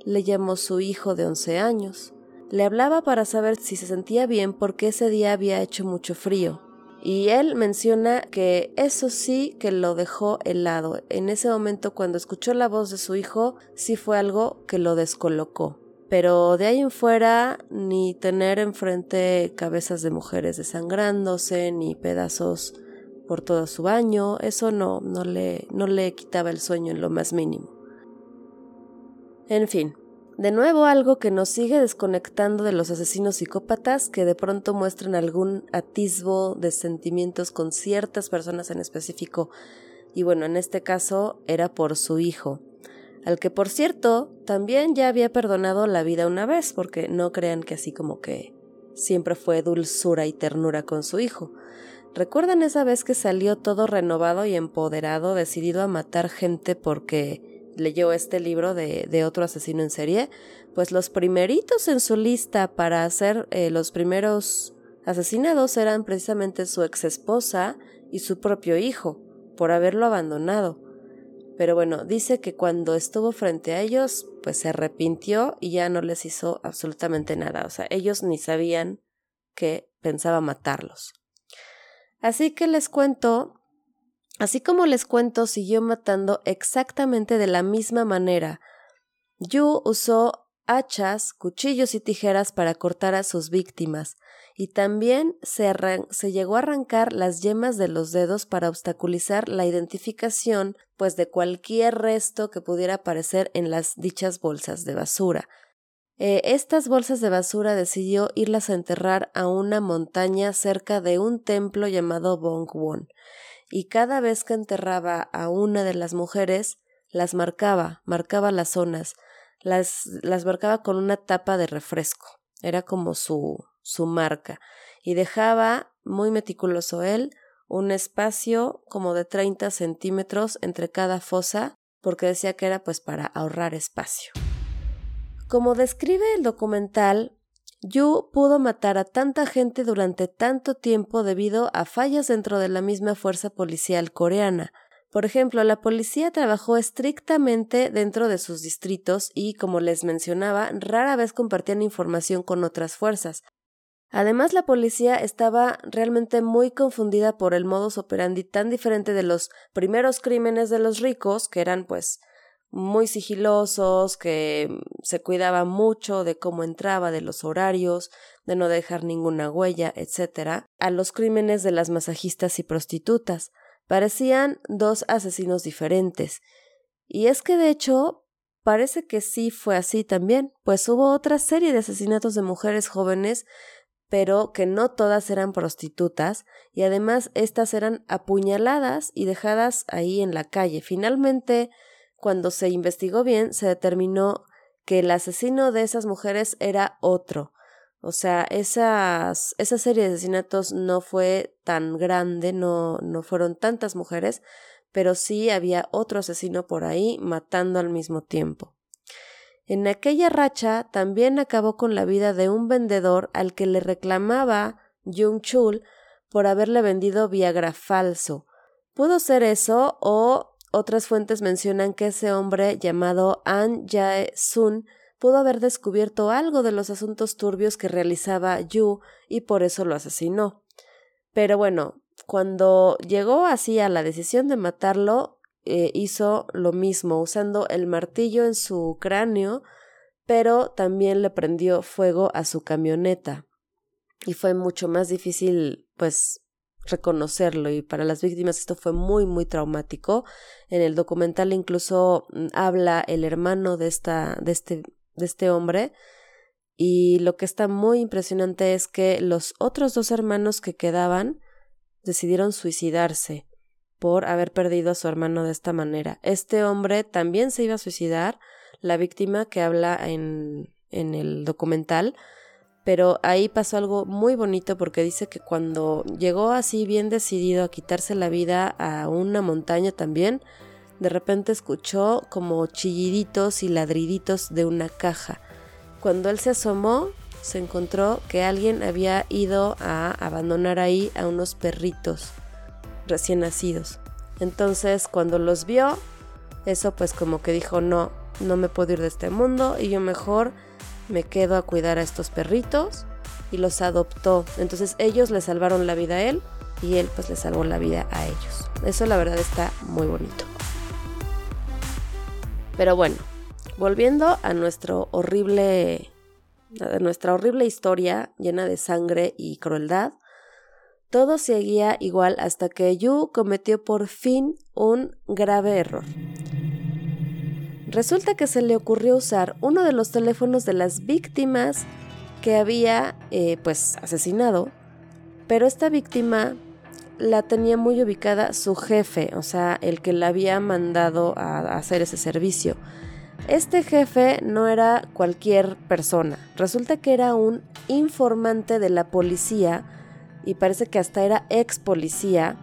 [SPEAKER 1] le llamó su hijo de once años. Le hablaba para saber si se sentía bien porque ese día había hecho mucho frío. Y él menciona que eso sí que lo dejó helado. En ese momento cuando escuchó la voz de su hijo, sí fue algo que lo descolocó. Pero de ahí en fuera, ni tener enfrente cabezas de mujeres desangrándose, ni pedazos por todo su baño, eso no, no, le, no le quitaba el sueño en lo más mínimo. En fin, de nuevo algo que nos sigue desconectando de los asesinos psicópatas que de pronto muestran algún atisbo de sentimientos con ciertas personas en específico, y bueno, en este caso era por su hijo, al que por cierto también ya había perdonado la vida una vez, porque no crean que así como que siempre fue dulzura y ternura con su hijo. ¿Recuerdan esa vez que salió todo renovado y empoderado, decidido a matar gente porque leyó este libro de, de otro asesino en serie? Pues los primeritos en su lista para hacer eh, los primeros asesinados eran precisamente su ex esposa y su propio hijo, por haberlo abandonado. Pero bueno, dice que cuando estuvo frente a ellos, pues se arrepintió y ya no les hizo absolutamente nada. O sea, ellos ni sabían que pensaba matarlos. Así que les cuento, así como les cuento, siguió matando exactamente de la misma manera. Yu usó hachas, cuchillos y tijeras para cortar a sus víctimas, y también se, se, llegó a arrancar las yemas de los dedos para obstaculizar la identificación, pues de cualquier resto que pudiera aparecer en las dichas bolsas de basura. Eh, estas bolsas de basura decidió irlas a enterrar a una montaña cerca de un templo llamado Bongwon. Y cada vez que enterraba a una de las mujeres, las marcaba, marcaba las zonas, las, las marcaba con una tapa de refresco. Era como su, su marca. Y dejaba, muy meticuloso él, un espacio como de 30 centímetros entre cada fosa, porque decía que era pues para ahorrar espacio. Como describe el documental, Yu pudo matar a tanta gente durante tanto tiempo debido a fallas dentro de la misma fuerza policial coreana. Por ejemplo, la policía trabajó estrictamente dentro de sus distritos y, como les mencionaba, rara vez compartían información con otras fuerzas. Además, la policía estaba realmente muy confundida por el modus operandi tan diferente de los primeros crímenes de los ricos, que eran pues muy sigilosos, que se cuidaba mucho de cómo entraba, de los horarios, de no dejar ninguna huella, etc., a los crímenes de las masajistas y prostitutas. Parecían dos asesinos diferentes. Y es que de hecho parece que sí fue así también, pues hubo otra serie de asesinatos de mujeres jóvenes, pero que no todas eran prostitutas, y además estas eran apuñaladas y dejadas ahí en la calle. Finalmente, cuando se investigó bien, se determinó que el asesino de esas mujeres era otro. O sea, esas, esa serie de asesinatos no fue tan grande, no, no fueron tantas mujeres, pero sí había otro asesino por ahí matando al mismo tiempo. En aquella racha también acabó con la vida de un vendedor al que le reclamaba Jung Chul por haberle vendido Viagra falso. Pudo ser eso o otras fuentes mencionan que ese hombre llamado An Jae-sun pudo haber descubierto algo de los asuntos turbios que realizaba Yu y por eso lo asesinó. Pero bueno, cuando llegó así a la decisión de matarlo, eh, hizo lo mismo, usando el martillo en su cráneo, pero también le prendió fuego a su camioneta. Y fue mucho más difícil, pues, reconocerlo y para las víctimas esto fue muy muy traumático. En el documental incluso mm, habla el hermano de esta de este de este hombre y lo que está muy impresionante es que los otros dos hermanos que quedaban decidieron suicidarse por haber perdido a su hermano de esta manera. Este hombre también se iba a suicidar, la víctima que habla en en el documental pero ahí pasó algo muy bonito porque dice que cuando llegó así bien decidido a quitarse la vida a una montaña también, de repente escuchó como chilliditos y ladriditos de una caja. Cuando él se asomó, se encontró que alguien había ido a abandonar ahí a unos perritos recién nacidos. Entonces, cuando los vio, eso pues como que dijo, no, no me puedo ir de este mundo y yo mejor me quedo a cuidar a estos perritos y los adoptó. Entonces ellos le salvaron la vida a él y él pues le salvó la vida a ellos. Eso la verdad está muy bonito. Pero bueno, volviendo a nuestro horrible a nuestra horrible historia llena de sangre y crueldad, todo seguía igual hasta que Yu cometió por fin un grave error. Resulta que se le ocurrió usar uno de los teléfonos de las víctimas que había eh, pues asesinado, pero esta víctima la tenía muy ubicada su jefe, o sea, el que la había mandado a hacer ese servicio. Este jefe no era cualquier persona, resulta que era un informante de la policía y parece que hasta era ex policía.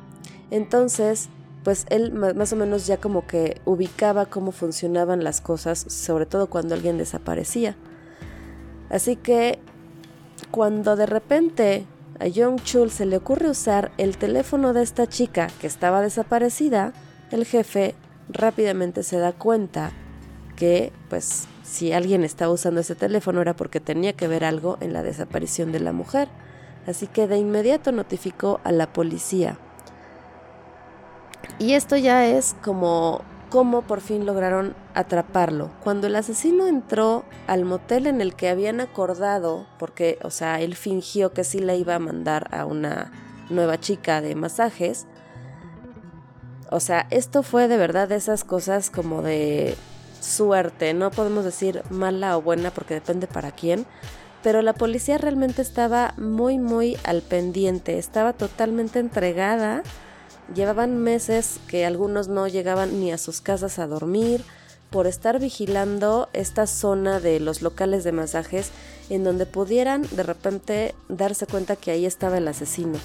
[SPEAKER 1] Entonces, pues él más o menos ya como que ubicaba cómo funcionaban las cosas, sobre todo cuando alguien desaparecía. Así que cuando de repente a Young Chul se le ocurre usar el teléfono de esta chica que estaba desaparecida, el jefe rápidamente se da cuenta que pues si alguien estaba usando ese teléfono era porque tenía que ver algo en la desaparición de la mujer. Así que de inmediato notificó a la policía y esto ya es como cómo por fin lograron atraparlo. Cuando el asesino entró al motel en el que habían acordado, porque, o sea, él fingió que sí le iba a mandar a una nueva chica de masajes, o sea, esto fue de verdad de esas cosas como de suerte, no podemos decir mala o buena porque depende para quién, pero la policía realmente estaba muy, muy al pendiente, estaba totalmente entregada llevaban meses que algunos no llegaban ni a sus casas a dormir por estar vigilando esta zona de los locales de masajes en donde pudieran de repente darse cuenta que ahí estaba el asesino.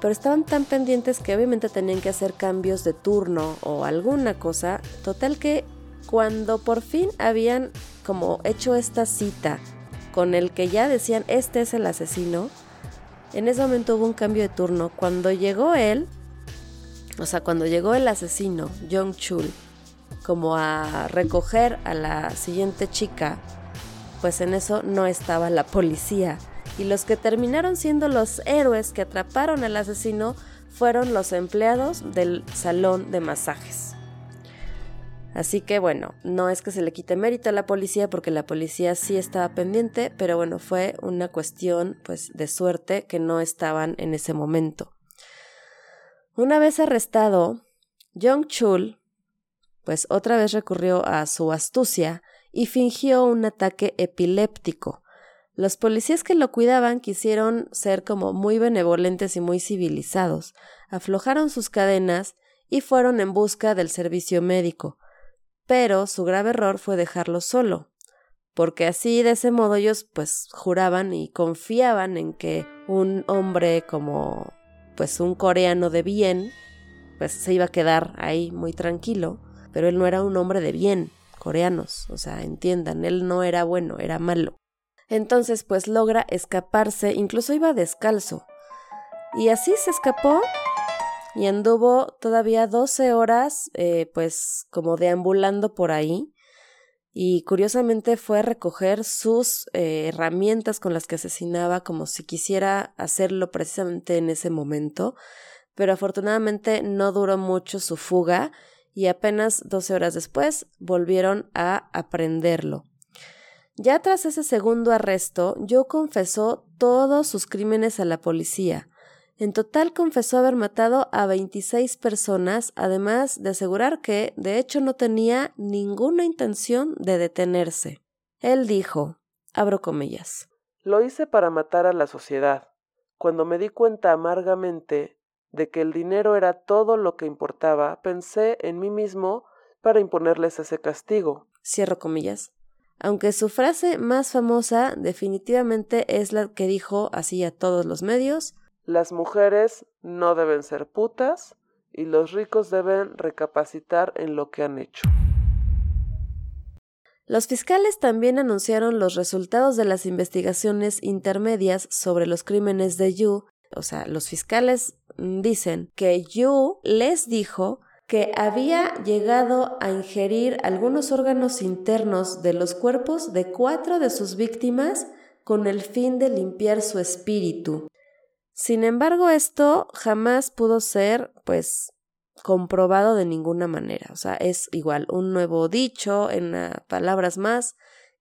[SPEAKER 1] Pero estaban tan pendientes que obviamente tenían que hacer cambios de turno o alguna cosa. Total que cuando por fin habían como hecho esta cita con el que ya decían este es el asesino, en ese momento hubo un cambio de turno. Cuando llegó él, o sea, cuando llegó el asesino, Jong Chul, como a recoger a la siguiente chica, pues en eso no estaba la policía. Y los que terminaron siendo los héroes que atraparon al asesino fueron los empleados del salón de masajes. Así que bueno, no es que se le quite mérito a la policía porque la policía sí estaba pendiente, pero bueno, fue una cuestión pues de suerte que no estaban en ese momento. Una vez arrestado, Jong Chul pues otra vez recurrió a su astucia y fingió un ataque epiléptico. Los policías que lo cuidaban quisieron ser como muy benevolentes y muy civilizados, aflojaron sus cadenas y fueron en busca del servicio médico. Pero su grave error fue dejarlo solo, porque así de ese modo ellos pues juraban y confiaban en que un hombre como pues un coreano de bien pues se iba a quedar ahí muy tranquilo pero él no era un hombre de bien, coreanos, o sea, entiendan, él no era bueno, era malo. Entonces, pues logra escaparse, incluso iba descalzo. Y así se escapó y anduvo todavía 12 horas, eh, pues como deambulando por ahí. Y curiosamente fue a recoger sus eh, herramientas con las que asesinaba, como si quisiera hacerlo precisamente en ese momento. Pero afortunadamente no duró mucho su fuga y apenas 12 horas después volvieron a aprenderlo. Ya tras ese segundo arresto, Joe confesó todos sus crímenes a la policía. En total confesó haber matado a 26 personas, además de asegurar que, de hecho, no tenía ninguna intención de detenerse. Él dijo, abro comillas,
[SPEAKER 4] Lo hice para matar a la sociedad. Cuando me di cuenta amargamente de que el dinero era todo lo que importaba, pensé en mí mismo para imponerles ese castigo.
[SPEAKER 1] Cierro comillas. Aunque su frase más famosa definitivamente es la que dijo así a todos los medios
[SPEAKER 4] Las mujeres no deben ser putas y los ricos deben recapacitar en lo que han hecho.
[SPEAKER 1] Los fiscales también anunciaron los resultados de las investigaciones intermedias sobre los crímenes de Yu o sea, los fiscales dicen que Yu les dijo que había llegado a ingerir algunos órganos internos de los cuerpos de cuatro de sus víctimas con el fin de limpiar su espíritu. Sin embargo, esto jamás pudo ser, pues, comprobado de ninguna manera. O sea, es igual un nuevo dicho, en palabras más,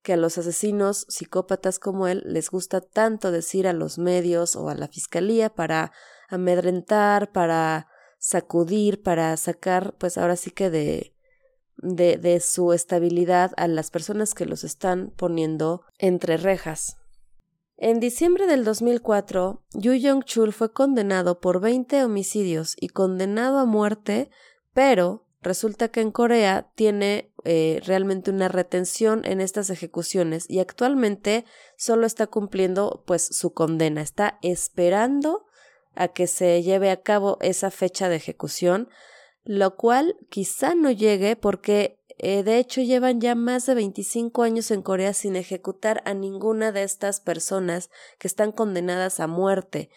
[SPEAKER 1] que a los asesinos psicópatas como él les gusta tanto decir a los medios o a la fiscalía para amedrentar, para sacudir, para sacar, pues ahora sí que de, de, de su estabilidad a las personas que los están poniendo entre rejas. En diciembre del 2004, Yu Yong-chul fue condenado por 20 homicidios y condenado a muerte, pero Resulta que en Corea tiene eh, realmente una retención en estas ejecuciones y actualmente solo está cumpliendo pues su condena, está esperando a que se lleve a cabo esa fecha de ejecución, lo cual quizá no llegue porque eh, de hecho llevan ya más de 25 años en Corea sin ejecutar a ninguna de estas personas que están condenadas a muerte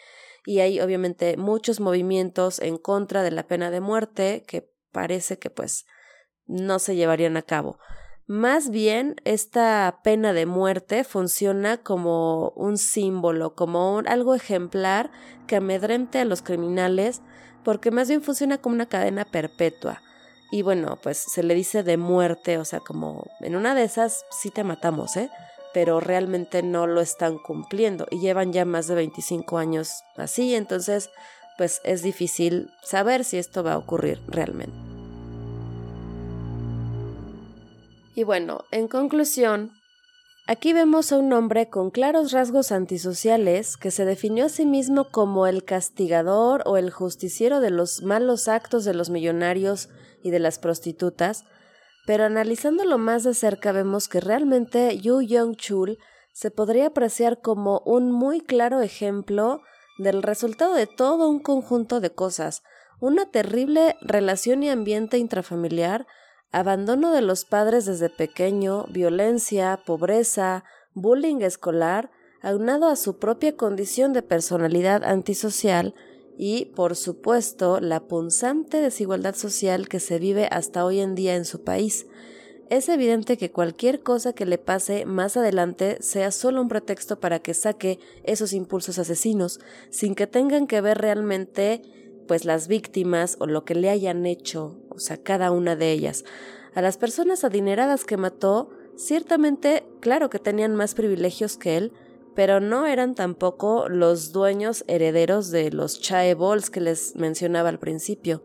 [SPEAKER 1] y hay obviamente muchos movimientos en contra de la pena de muerte que parece que pues no se llevarían a cabo. Más bien, esta pena de muerte funciona como un símbolo, como algo ejemplar que amedrente a los criminales, porque más bien funciona como una cadena perpetua. Y bueno, pues se le dice de muerte, o sea, como en una de esas sí te matamos, ¿eh? Pero realmente no lo están cumpliendo y llevan ya más de 25 años así, entonces pues es difícil saber si esto va a ocurrir realmente. Y bueno, en conclusión, Aquí vemos a un hombre con claros rasgos antisociales que se definió a sí mismo como el castigador o el justiciero de los malos actos de los millonarios y de las prostitutas, pero analizándolo más de cerca vemos que realmente Yu Yong-chul se podría apreciar como un muy claro ejemplo del resultado de todo un conjunto de cosas, una terrible relación y ambiente intrafamiliar, abandono de los padres desde pequeño, violencia, pobreza, bullying escolar, aunado a su propia condición de personalidad antisocial y, por supuesto, la punzante desigualdad social que se vive hasta hoy en día en su país. Es evidente que cualquier cosa que le pase más adelante sea solo un pretexto para que saque esos impulsos asesinos, sin que tengan que ver realmente pues las víctimas o lo que le hayan hecho, o sea, cada una de ellas. A las personas adineradas que mató, ciertamente, claro que tenían más privilegios que él, pero no eran tampoco los dueños herederos de los chaebols que les mencionaba al principio.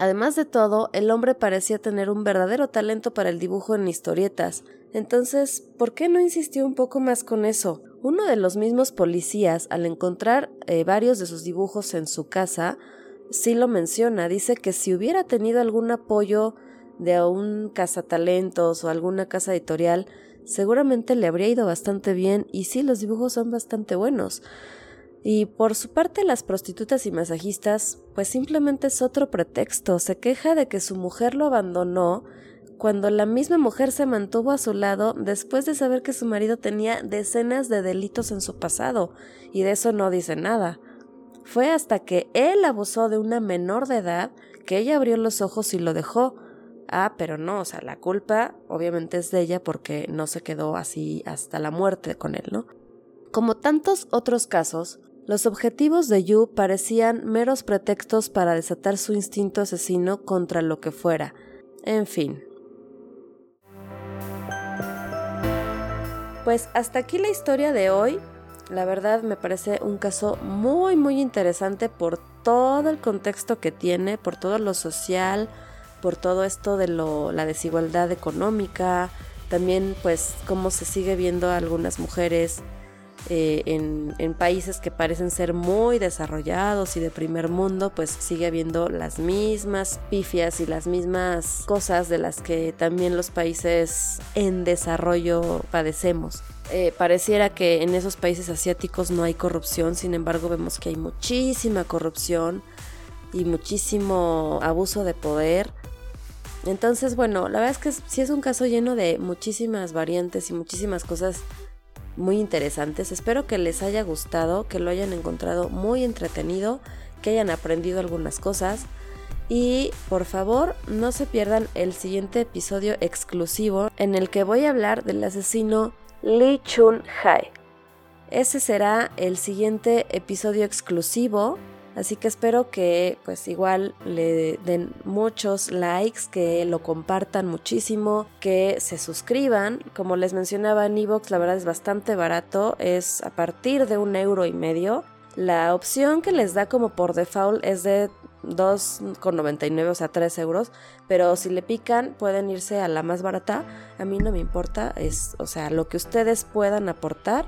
[SPEAKER 1] Además de todo, el hombre parecía tener un verdadero talento para el dibujo en historietas. Entonces, ¿por qué no insistió un poco más con eso? Uno de los mismos policías, al encontrar eh, varios de sus dibujos en su casa, sí lo menciona, dice que si hubiera tenido algún apoyo de un cazatalentos o alguna casa editorial, seguramente le habría ido bastante bien y sí, los dibujos son bastante buenos. Y por su parte las prostitutas y masajistas, pues simplemente es otro pretexto, se queja de que su mujer lo abandonó cuando la misma mujer se mantuvo a su lado después de saber que su marido tenía decenas de delitos en su pasado, y de eso no dice nada. Fue hasta que él abusó de una menor de edad que ella abrió los ojos y lo dejó. Ah, pero no, o sea, la culpa obviamente es de ella porque no se quedó así hasta la muerte con él, ¿no? Como tantos otros casos, los objetivos de Yu parecían meros pretextos para desatar su instinto asesino contra lo que fuera. En fin. Pues hasta aquí la historia de hoy. La verdad me parece un caso muy muy interesante por todo el contexto que tiene, por todo lo social, por todo esto de lo, la desigualdad económica, también pues cómo se sigue viendo a algunas mujeres eh, en, en, países que parecen ser muy desarrollados y de primer mundo, pues sigue habiendo las mismas pifias y las mismas cosas de las que también los países en desarrollo padecemos. Eh, pareciera que en esos países asiáticos no hay corrupción, sin embargo vemos que hay muchísima corrupción y muchísimo abuso de poder. Entonces, bueno, la verdad es que sí es un caso lleno de muchísimas variantes y muchísimas cosas muy interesantes. Espero que les haya gustado, que lo hayan encontrado muy entretenido, que hayan aprendido algunas cosas. Y por favor, no se pierdan el siguiente episodio exclusivo en el que voy a hablar del asesino Lee Chun Hai. Ese será el siguiente episodio exclusivo, así que espero que pues igual le den muchos likes, que lo compartan muchísimo, que se suscriban. Como les mencionaba en Evox, la verdad es bastante barato, es a partir de un euro y medio. La opción que les da como por default es de 2,99, o sea, 3 euros. Pero si le pican, pueden irse a la más barata. A mí no me importa, es, o sea, lo que ustedes puedan aportar.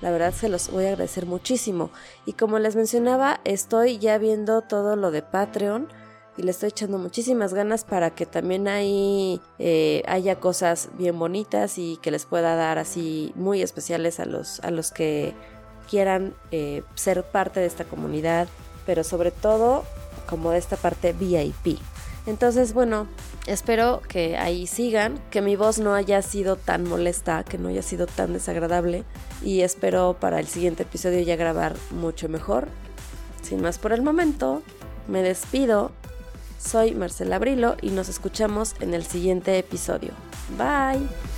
[SPEAKER 1] La verdad se los voy a agradecer muchísimo. Y como les mencionaba, estoy ya viendo todo lo de Patreon y le estoy echando muchísimas ganas para que también ahí eh, haya cosas bien bonitas y que les pueda dar así muy especiales a los, a los que quieran eh, ser parte de esta comunidad, pero sobre todo como de esta parte VIP. Entonces, bueno, espero que ahí sigan, que mi voz no haya sido tan molesta, que no haya sido tan desagradable y espero para el siguiente episodio ya grabar mucho mejor. Sin más por el momento, me despido. Soy Marcela Brilo y nos escuchamos en el siguiente episodio. Bye.